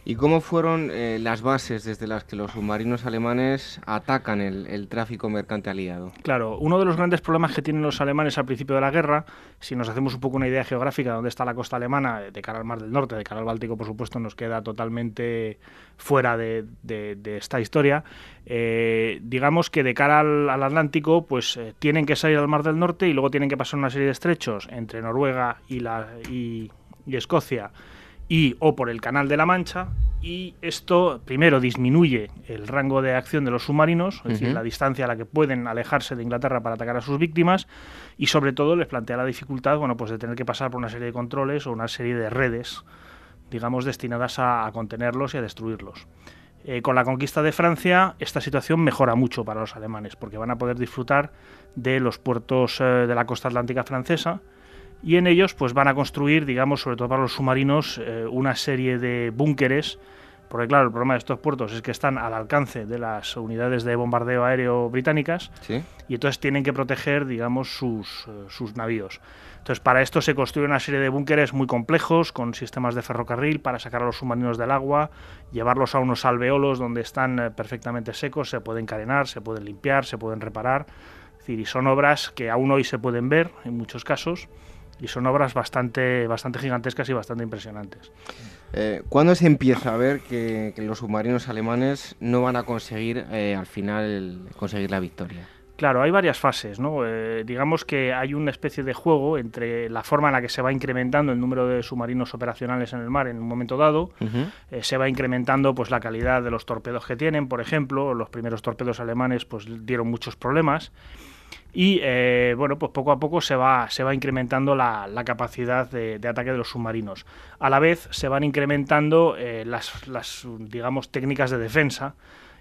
¿Y cómo fueron eh, las bases desde las que los submarinos alemanes atacan el, tráfico mercante aliado? Claro, uno de los grandes problemas que tienen los alemanes al principio de la guerra, si nos hacemos un poco una idea geográfica de dónde está la costa alemana, de cara al Mar del Norte, de cara al Báltico, por supuesto, nos queda totalmente fuera de, esta historia. Eh, digamos que de cara al, Atlántico, pues eh, tienen que salir al Mar del Norte y luego tienen que pasar una serie de estrechos entre Noruega y, la, y Escocia y o por el Canal de la Mancha y esto primero disminuye el rango de acción de los submarinos, es decir, la distancia a la que pueden alejarse de Inglaterra para atacar a sus víctimas y sobre todo les plantea la dificultad, bueno, pues de tener que pasar por una serie de controles o una serie de redes, digamos, destinadas a, contenerlos y a destruirlos. Eh, con la conquista de Francia, esta situación mejora mucho para los alemanes, porque van a poder disfrutar de los puertos eh, de la costa atlántica francesa, y en ellos pues van a construir, digamos, sobre todo para los submarinos, eh, una serie de búnkeres, porque claro, el problema de estos puertos es que están al alcance de las unidades de bombardeo aéreo británicas y entonces tienen que proteger, digamos, sus, eh, sus navíos. Entonces, para esto se construye una serie de búnkeres muy complejos, con sistemas de ferrocarril para sacar a los submarinos del agua, llevarlos a unos alveolos donde están eh, perfectamente secos, se pueden carenar, se pueden limpiar, se pueden reparar. Es decir, y son obras que aún hoy se pueden ver en muchos casos y son obras bastante, bastante gigantescas y bastante impresionantes. Eh, ¿Cuándo se empieza a ver que, los submarinos alemanes no van a conseguir eh, al final conseguir la victoria? Claro, hay varias fases, ¿no? Eh, digamos que hay una especie de juego entre la forma en la que se va incrementando el número de submarinos operacionales en el mar en un momento dado, eh, se va incrementando pues la calidad de los torpedos que tienen, por ejemplo, los primeros torpedos alemanes pues dieron muchos problemas y eh, bueno, pues poco a poco se va, se va incrementando la, capacidad de, ataque de los submarinos. A la vez se van incrementando las, las, digamos, técnicas de defensa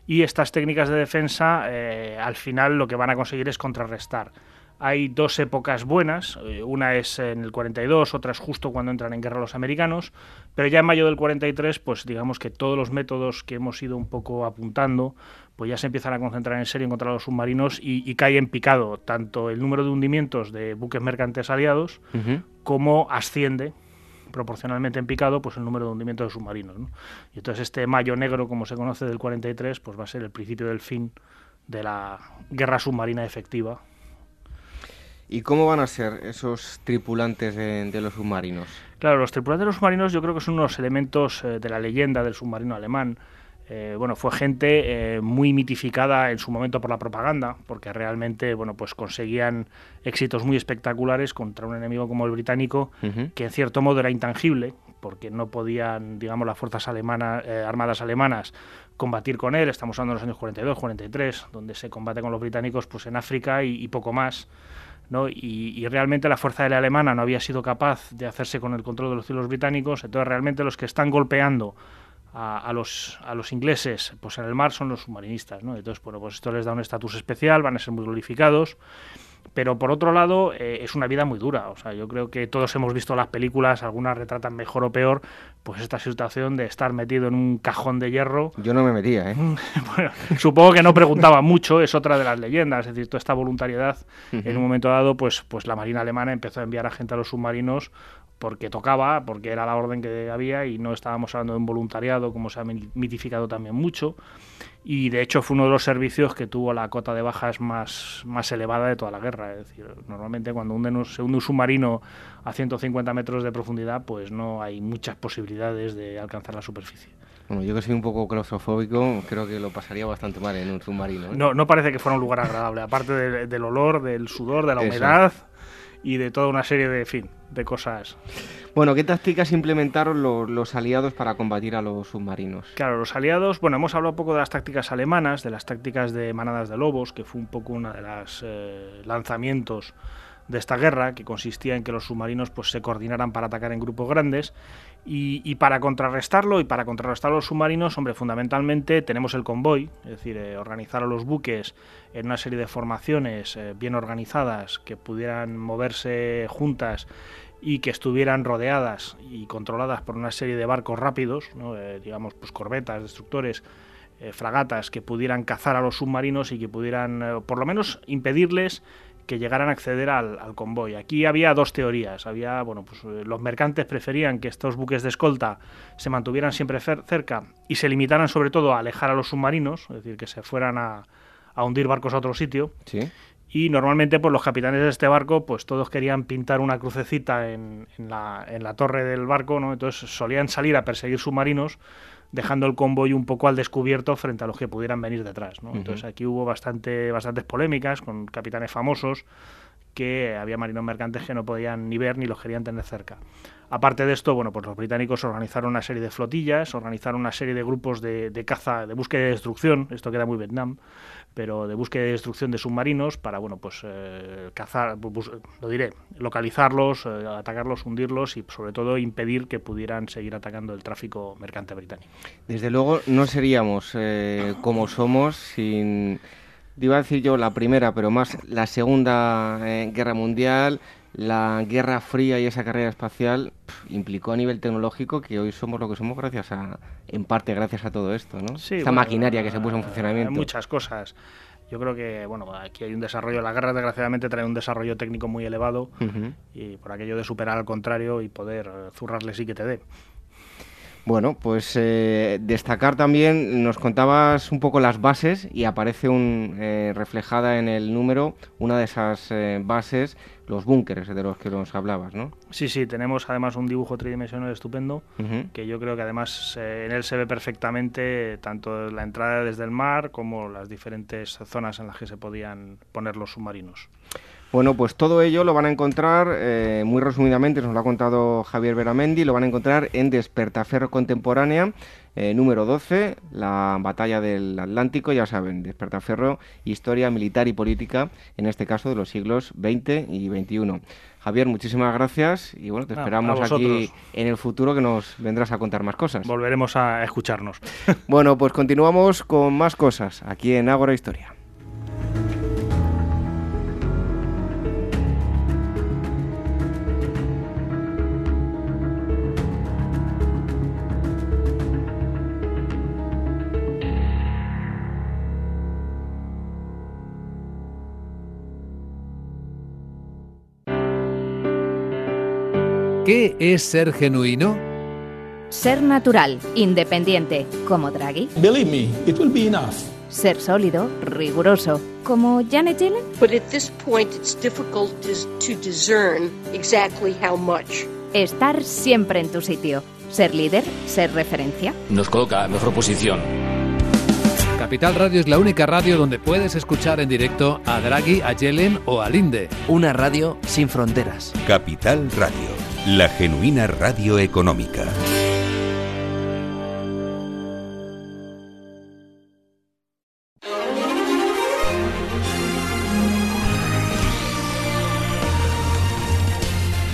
y estas técnicas de defensa eh, al final lo que van a conseguir es contrarrestar. Hay dos épocas buenas, eh, una es en el 42, otra es justo cuando entran en guerra los americanos, pero ya en mayo del 43, pues digamos que todos los métodos que hemos ido un poco apuntando, pues ya se empiezan a concentrar en serio en contra los submarinos y, cae en picado tanto el número de hundimientos de buques mercantes aliados como asciende proporcionalmente en picado pues el número de hundimientos de submarinos. Y entonces este mayo negro, como se conoce del 43, pues va a ser el principio del fin de la guerra submarina efectiva. ¿Y cómo van a ser esos tripulantes de, los submarinos? Claro, los tripulantes de los submarinos yo creo que son unos elementos eh, de la leyenda del submarino alemán. Eh, bueno, fue gente eh, muy mitificada en su momento por la propaganda, porque realmente, bueno, pues conseguían éxitos muy espectaculares contra un enemigo como el británico, que en cierto modo era intangible, porque no podían, digamos, las fuerzas alemanas, eh, armadas alemanas combatir con él. Estamos hablando de los años 42, 43, donde se combate con los británicos, pues en África y, poco más. ¿no? Y, y, realmente la fuerza aérea alemana no había sido capaz de hacerse con el control de los cielos británicos, entonces realmente los que están golpeando a, los, a los ingleses pues en el mar son los submarinistas, ¿no? Entonces, bueno, pues esto les da un estatus especial, van a ser muy glorificados, pero por otro lado eh, es una vida muy dura, o sea, yo creo que todos hemos visto las películas, algunas retratan mejor o peor, pues esta situación de estar metido en un cajón de hierro. Yo no me metía, ¿eh? bueno, supongo que no preguntaba mucho, es otra de las leyendas, es decir, toda esta voluntariedad, en un momento dado, pues, pues la Marina alemana empezó a enviar a gente a los submarinos porque tocaba, porque era la orden que había y no estábamos hablando de un voluntariado como se ha mitificado también mucho y de hecho fue uno de los servicios que tuvo la cota de bajas más, más elevada de toda la guerra. Es decir, normalmente cuando se hunde un submarino a 150 metros de profundidad pues no hay muchas posibilidades de alcanzar la superficie. Bueno, yo que soy un poco claustrofóbico, creo que lo pasaría bastante mal en un submarino. ¿eh? No, no parece que fuera un lugar agradable, aparte del olor, del sudor, de la humedad y de toda una serie de, fin, de cosas. Bueno, ¿qué tácticas implementaron los, aliados para combatir a los submarinos? Claro, los aliados, bueno, hemos hablado un poco de las tácticas alemanas, de las tácticas de manadas de lobos, que fue un poco uno de los eh, lanzamientos de esta guerra, que consistía en que los submarinos pues, se coordinaran para atacar en grupos grandes. Y, para contrarrestarlo y para contrarrestar los submarinos, hombre, fundamentalmente tenemos el convoy, es decir, eh, organizar a los buques en una serie de formaciones eh, bien organizadas que pudieran moverse juntas y que estuvieran rodeadas y controladas por una serie de barcos rápidos, eh, digamos, pues corbetas, destructores, fragatas que pudieran cazar a los submarinos y que pudieran, por lo menos, impedirles que llegaran a acceder al, convoy. Aquí había dos teorías. Había, bueno, pues eh, los mercantes preferían que estos buques de escolta se mantuvieran siempre cerca y se limitaran sobre todo a alejar a los submarinos, es decir, que se fueran a, hundir barcos a otro sitio. Y normalmente, pues los capitanes de este barco, pues todos querían pintar una crucecita en, la, en la torre del barco, ¿no? Entonces solían salir a perseguir submarinos dejando el convoy un poco al descubierto frente a los que pudieran venir detrás. ¿no? Entonces aquí hubo bastante, bastantes polémicas con capitanes famosos que había marinos mercantes que no podían ni ver ni los querían tener cerca. Aparte de esto, bueno, pues los británicos organizaron una serie de flotillas, organizaron una serie de grupos de, caza, de búsqueda y destrucción, esto queda muy Vietnam, pero de búsqueda y destrucción de submarinos para, bueno, pues eh, cazar, lo diré, localizarlos, eh, atacarlos, hundirlos y sobre todo impedir que pudieran seguir atacando el tráfico mercante británico. Desde luego no seríamos eh, como somos sin, iba a decir yo la primera, pero más la segunda guerra mundial, la Guerra Fría y esa carrera espacial implicó a nivel tecnológico que hoy somos lo que somos gracias a, en parte gracias a todo esto, ¿no? Sí, Esta maquinaria que se puso en funcionamiento. Muchas cosas. Yo creo que, bueno, aquí hay un desarrollo, la guerra desgraciadamente trae un desarrollo técnico muy elevado y por aquello de superar al contrario y poder eh, zurrarle sí que te dé. Bueno, pues eh, destacar también, nos contabas un poco las bases y aparece un, eh, reflejada en el número una de esas bases los búnkeres de los que nos hablabas, ¿no? Sí, sí, tenemos además un dibujo tridimensional estupendo, que yo creo que además eh, en él se ve perfectamente tanto la entrada desde el mar como las diferentes zonas en las que se podían poner los submarinos. Bueno, pues todo ello lo van a encontrar, eh, muy resumidamente, nos lo ha contado Javier Beramendi, lo van a encontrar en Despertaferro Contemporánea, eh, número 12, la batalla del Atlántico, ya saben, Despertaferro, historia militar y política, en este caso de los siglos XX y XXI. Javier, muchísimas gracias y bueno, te esperamos aquí en el futuro que nos vendrás a contar más cosas. Volveremos a escucharnos. bueno, pues continuamos con más cosas aquí en Ágora Historia. ¿Qué es ser genuino? Ser natural, independiente, como Draghi. Believe me, it will be enough. Ser sólido, riguroso, como Janet Yellen. But at this point it's difficult to discern exactly how much. Estar siempre en tu sitio. Ser líder, ser referencia. Nos coloca a mejor posición. Capital Radio es la única radio donde puedes escuchar en directo a Draghi, a Yellen o a Linde. Una radio sin fronteras. Capital Radio la genuina radio económica.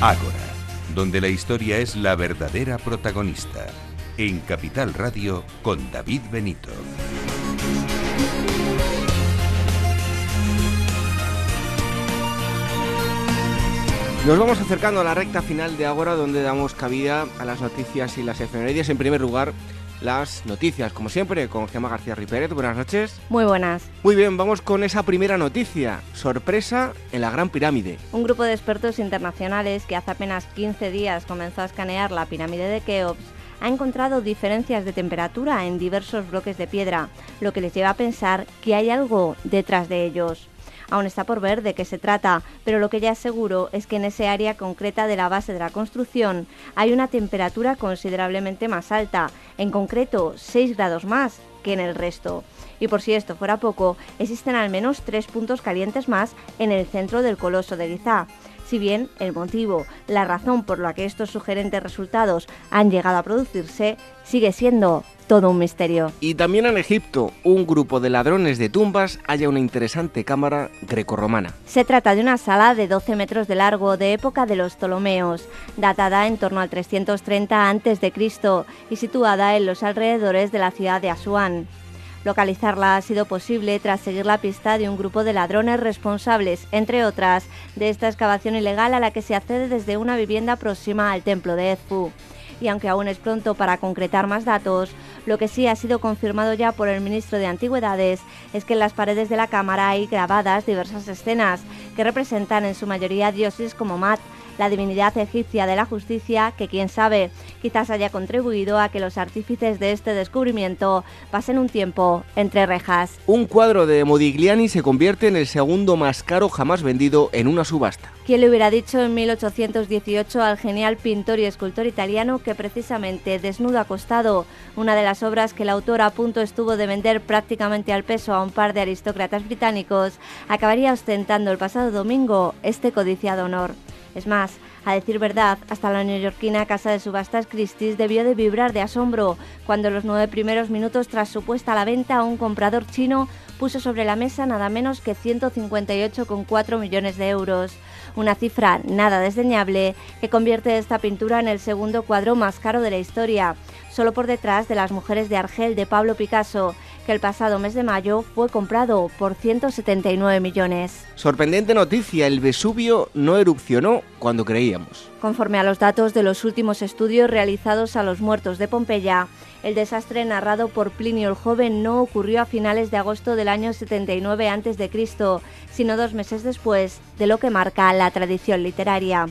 Ágora, donde la historia es la verdadera protagonista. En Capital Radio con David Benito. Nos vamos acercando a la recta final de ahora donde damos cabida a las noticias y las efemérides. En primer lugar, las noticias, como siempre, con Gemma García Ripérez. Buenas noches. Muy buenas. Muy bien, vamos con esa primera noticia. Sorpresa en la Gran Pirámide. Un grupo de expertos internacionales que hace apenas 15 días comenzó a escanear la pirámide de Keops ha encontrado diferencias de temperatura en diversos bloques de piedra, lo que les lleva a pensar que hay algo detrás de ellos. Aún está por ver de qué se trata, pero lo que ya es seguro es que en ese área concreta de la base de la construcción hay una temperatura considerablemente más alta, en concreto 6 grados más que en el resto. Y por si esto fuera poco, existen al menos tres puntos calientes más en el centro del coloso de Giza. Si bien el motivo, la razón por la que estos sugerentes resultados han llegado a producirse, sigue siendo todo un misterio. Y también en Egipto, un grupo de ladrones de tumbas halla una interesante cámara grecorromana. Se trata de una sala de 12 metros de largo de época de los Ptolomeos, datada en torno al 330 a.C. y situada en los alrededores de la ciudad de Asuán. Localizarla ha sido posible tras seguir la pista de un grupo de ladrones responsables, entre otras, de esta excavación ilegal a la que se accede desde una vivienda próxima al templo de Edfu y aunque aún es pronto para concretar más datos, lo que sí ha sido confirmado ya por el ministro de Antigüedades es que en las paredes de la cámara hay grabadas diversas escenas que representan en su mayoría dioses como Mat, la divinidad egipcia de la justicia, que quién sabe, quizás haya contribuido a que los artífices de este descubrimiento pasen un tiempo entre rejas. Un cuadro de Modigliani se convierte en el segundo más caro jamás vendido en una subasta. ¿Quién le hubiera dicho en 1818 al genial pintor y escultor italiano que precisamente Desnudo acostado, una de las obras que el autor a punto estuvo de vender prácticamente al peso a un par de aristócratas británicos, acabaría ostentando el pasado domingo este codiciado honor? Es más, a decir verdad, hasta la neoyorquina casa de subastas Christie's debió de vibrar de asombro cuando los nueve primeros minutos tras su puesta a la venta un comprador chino puso sobre la mesa nada menos que 158,4 millones de euros. Una cifra nada desdeñable que convierte esta pintura en el segundo cuadro más caro de la historia, solo por detrás de Las mujeres de Argel de Pablo Picasso, que el pasado mes de mayo fue comprado por 179 millones. Sorprendente noticia, el Vesubio no erupcionó cuando creíamos. Conforme a los datos de los últimos estudios realizados a los muertos de Pompeya, el desastre narrado por Plinio el Joven no ocurrió a finales de agosto del año 79 a.C., sino dos meses después de lo que marca la tradición literaria.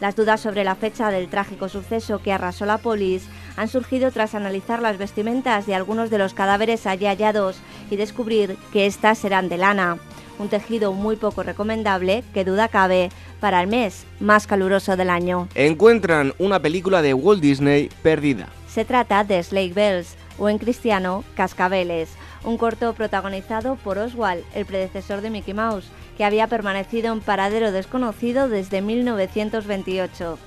Las dudas sobre la fecha del trágico suceso que arrasó la polis han surgido tras analizar las vestimentas de algunos de los cadáveres allí hallados y descubrir que éstas eran de lana. un tejido muy poco recomendable que duda cabe para el mes más caluroso del año. Encuentran una película de Walt Disney perdida. Se trata de Slake Bells, o en cristiano, Cascabeles, un corto protagonizado por Oswald, el predecesor de Mickey Mouse, que había permanecido en paradero desconocido desde 1928.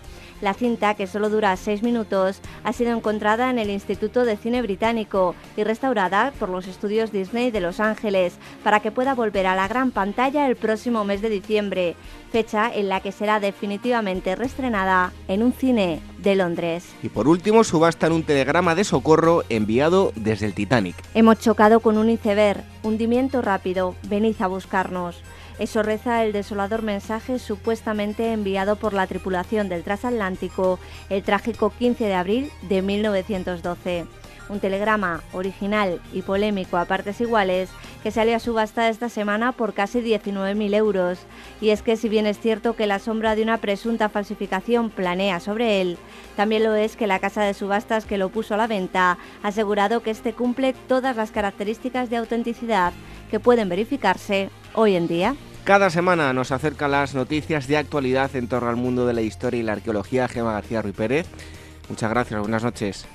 La cinta, que solo dura seis minutos, ha sido encontrada en el Instituto de Cine Británico y restaurada por los estudios Disney de Los Ángeles para que pueda volver a la gran pantalla el próximo mes de diciembre, fecha en la que será definitivamente reestrenada en un cine de Londres. Y por último, subastan un telegrama de socorro enviado desde el Titanic. Hemos chocado con un iceberg, hundimiento rápido, venid a buscarnos. Eso reza el desolador mensaje supuestamente enviado por la tripulación del transatlántico el trágico 15 de abril de 1912. Un telegrama original y polémico a partes iguales que salió a subasta esta semana por casi 19.000 euros. Y es que si bien es cierto que la sombra de una presunta falsificación planea sobre él, también lo es que la casa de subastas que lo puso a la venta ha asegurado que este cumple todas las características de autenticidad que pueden verificarse hoy en día. Cada semana nos acerca las noticias de actualidad en torno al mundo de la historia y la arqueología. Gema García Ruiz Pérez. Muchas gracias, buenas noches.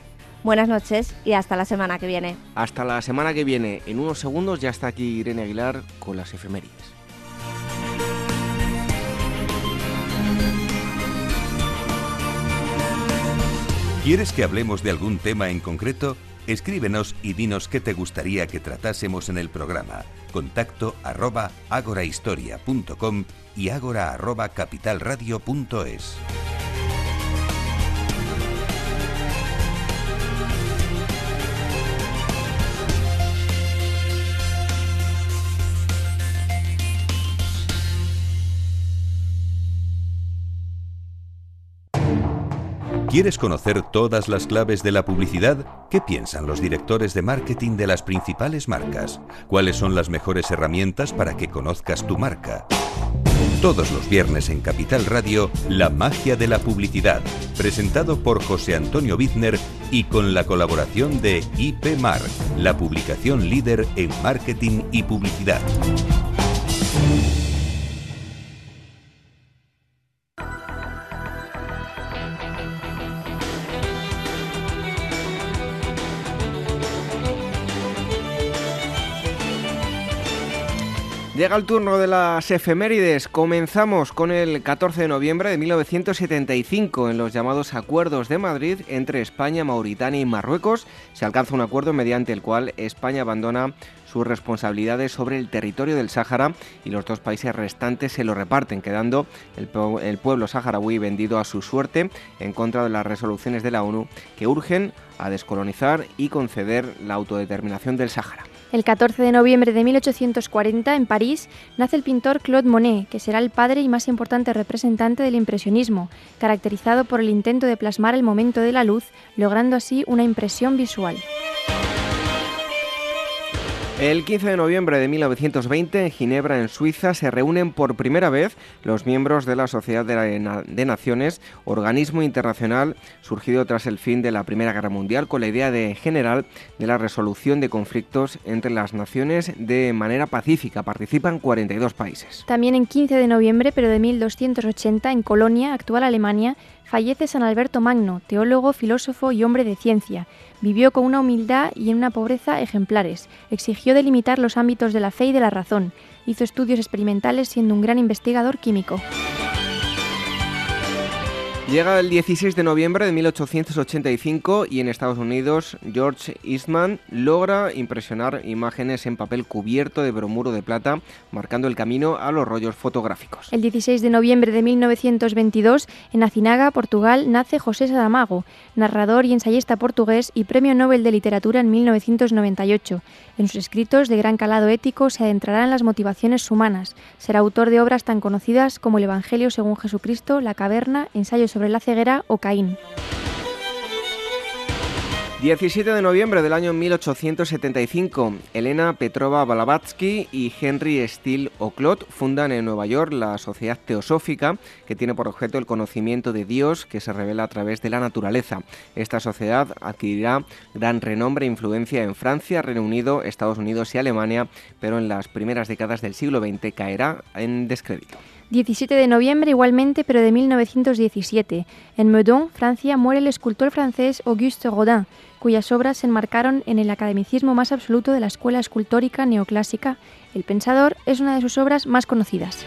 Buenas noches y hasta la semana que viene. Hasta la semana que viene. En unos segundos ya está aquí Irene Aguilar con las efemérides. ¿Quieres que hablemos de algún tema en concreto? Escríbenos y dinos qué te gustaría que tratásemos en el programa. Contacto arroba agorahistoria.com y agora arroba capitalradio.es. ¿Quieres conocer todas las claves de la publicidad? ¿Qué piensan los directores de marketing de las principales marcas? ¿Cuáles son las mejores herramientas para que conozcas tu marca? Todos los viernes en Capital Radio, La magia de la publicidad, presentado por José Antonio Bittner y con la colaboración de IP Mar, la publicación líder en marketing y publicidad. Llega el turno de las efemérides. Comenzamos con el 14 de noviembre de 1975. En los llamados Acuerdos de Madrid entre España, Mauritania y Marruecos se alcanza un acuerdo mediante el cual España abandona sus responsabilidades sobre el territorio del Sáhara y los dos países restantes se lo reparten, quedando el, pueblo saharaui vendido a su suerte en contra de las resoluciones de la ONU que urgen a descolonizar y conceder la autodeterminación del Sáhara. El 14 de noviembre de 1840, en París, nace el pintor Claude Monet, que será el padre y más importante representante del impresionismo, caracterizado por el intento de plasmar el momento de la luz, logrando así una impresión visual. El 15 de noviembre de 1920, en Ginebra, en Suiza, se reúnen por primera vez los miembros de la Sociedad de, Naciones, organismo internacional surgido tras el fin de la Primera Guerra Mundial, con la idea de general de la resolución de conflictos entre las naciones de manera pacífica. Participan 42 países. También en 15 de noviembre, pero de 1280, en Colonia, actual Alemania, fallece San Alberto Magno, teólogo, filósofo y hombre de ciencia. Vivió con una humildad y en una pobreza ejemplares. Exigió delimitar los ámbitos de la fe y de la razón. Hizo estudios experimentales siendo un gran investigador químico. Llega el 16 de noviembre de 1885 y en Estados Unidos George Eastman logra impresionar imágenes en papel cubierto de bromuro de plata, marcando el camino a los rollos fotográficos. El 16 de noviembre de 1922, en Acinaga, Portugal, nace José Saramago, narrador y ensayista portugués y Premio Nobel de Literatura en 1998. En sus escritos de gran calado ético se adentrará en las motivaciones humanas. Será autor de obras tan conocidas como El Evangelio según Jesucristo, La Caverna, Ensayos sobre la ceguera o Caín. 17 de noviembre del año 1875, Elena Petrova Blavatsky y Henry Steele Oclot fundan en Nueva York la Sociedad Teosófica, que tiene por objeto el conocimiento de Dios que se revela a través de la naturaleza. Esta sociedad adquirirá gran renombre e influencia en Francia, Reino Unido, Estados Unidos y Alemania, pero en las primeras décadas del siglo XX caerá en descrédito. 17 de noviembre igualmente, pero de 1917. En Meudon, Francia, muere el escultor francés Auguste Rodin, cuyas obras se enmarcaron en el academicismo más absoluto de la escuela escultórica neoclásica. El Pensador es una de sus obras más conocidas.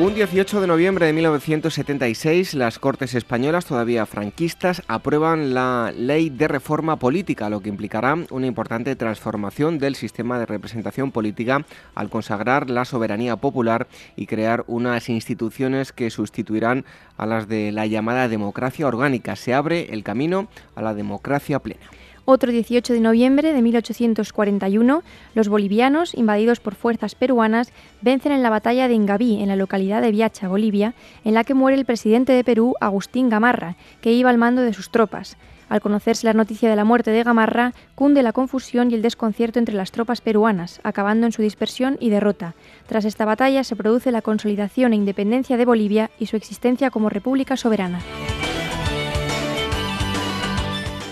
Un 18 de noviembre de 1976, las Cortes Españolas, todavía franquistas, aprueban la Ley de Reforma Política, lo que implicará una importante transformación del sistema de representación política al consagrar la soberanía popular y crear unas instituciones que sustituirán a las de la llamada democracia orgánica. Se abre el camino a la democracia plena. Otro 18 de noviembre de 1841, los bolivianos, invadidos por fuerzas peruanas, vencen en la batalla de Ingaví, en la localidad de Viacha, Bolivia, en la que muere el presidente de Perú, Agustín Gamarra, que iba al mando de sus tropas. Al conocerse la noticia de la muerte de Gamarra, cunde la confusión y el desconcierto entre las tropas peruanas, acabando en su dispersión y derrota. Tras esta batalla se produce la consolidación e independencia de Bolivia y su existencia como república soberana.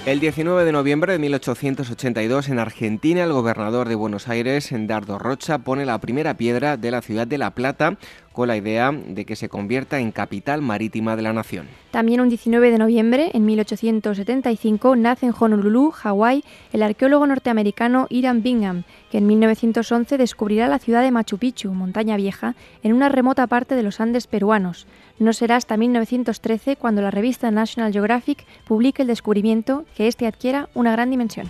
El 19 de noviembre de 1882 en Argentina el gobernador de Buenos Aires, Dardo Rocha, pone la primera piedra de la ciudad de La Plata con la idea de que se convierta en capital marítima de la nación. También un 19 de noviembre, en 1875, nace en Honolulu, Hawái, el arqueólogo norteamericano Iran Bingham, que en 1911 descubrirá la ciudad de Machu Picchu, montaña vieja, en una remota parte de los Andes peruanos. No será hasta 1913 cuando la revista National Geographic publique el descubrimiento que éste adquiera una gran dimensión.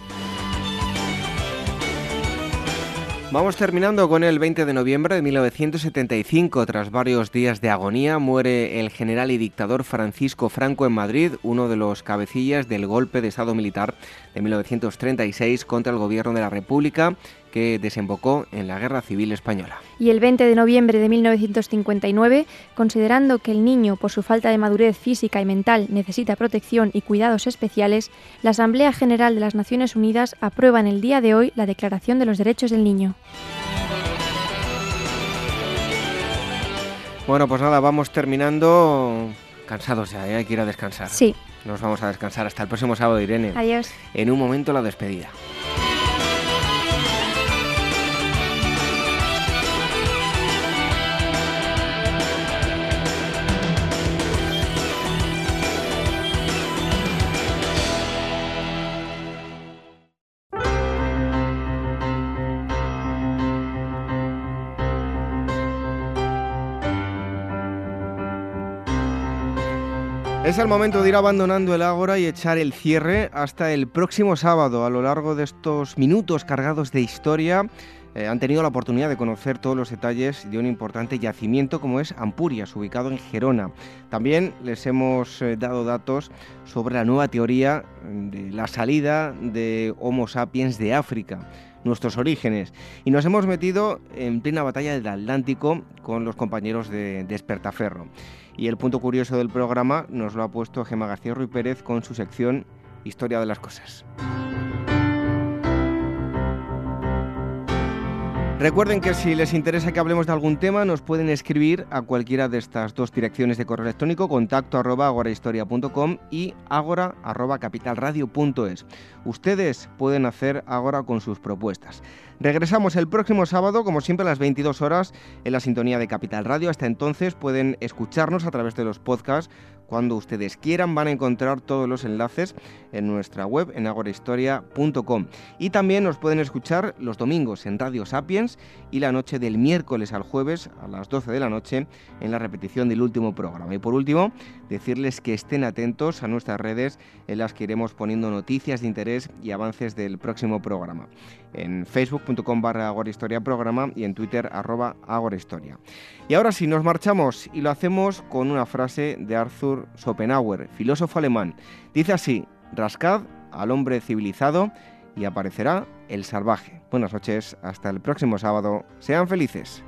Vamos terminando con el 20 de noviembre de 1975. Tras varios días de agonía, muere el general y dictador Francisco Franco en Madrid, uno de los cabecillas del golpe de Estado militar de 1936 contra el gobierno de la República que desembocó en la Guerra Civil Española. Y el 20 de noviembre de 1959, considerando que el niño, por su falta de madurez física y mental, necesita protección y cuidados especiales, la Asamblea General de las Naciones Unidas aprueba en el día de hoy la Declaración de los Derechos del Niño. Bueno, pues nada, vamos terminando cansados ya, ¿eh? hay que ir a descansar. Sí. Nos vamos a descansar hasta el próximo sábado, Irene. Adiós. En un momento la despedida. Es el momento de ir abandonando el ágora y echar el cierre hasta el próximo sábado. A lo largo de estos minutos cargados de historia, eh, han tenido la oportunidad de conocer todos los detalles de un importante yacimiento como es Ampurias, ubicado en Gerona. También les hemos eh, dado datos sobre la nueva teoría de la salida de Homo sapiens de África nuestros orígenes. Y nos hemos metido en plena batalla del Atlántico con los compañeros de Despertaferro. Y el punto curioso del programa nos lo ha puesto Gemma García Ruiz Pérez con su sección Historia de las Cosas. Recuerden que si les interesa que hablemos de algún tema, nos pueden escribir a cualquiera de estas dos direcciones de correo electrónico, contacto arroba agorahistoria.com y agora. Ustedes pueden hacer agora con sus propuestas. Regresamos el próximo sábado, como siempre, a las 22 horas en la sintonía de Capital Radio. Hasta entonces pueden escucharnos a través de los podcasts cuando ustedes quieran van a encontrar todos los enlaces en nuestra web en agorahistoria.com. Y también nos pueden escuchar los domingos en Radio Sapiens y la noche del miércoles al jueves a las 12 de la noche en la repetición del último programa. Y por último, decirles que estén atentos a nuestras redes en las que iremos poniendo noticias de interés y avances del próximo programa. En facebook.com barra agorahistoria programa y en twitter arroba. Y ahora sí, nos marchamos y lo hacemos con una frase de Arthur Schopenhauer, filósofo alemán. Dice así, rascad al hombre civilizado y aparecerá el salvaje. Buenas noches, hasta el próximo sábado. Sean felices.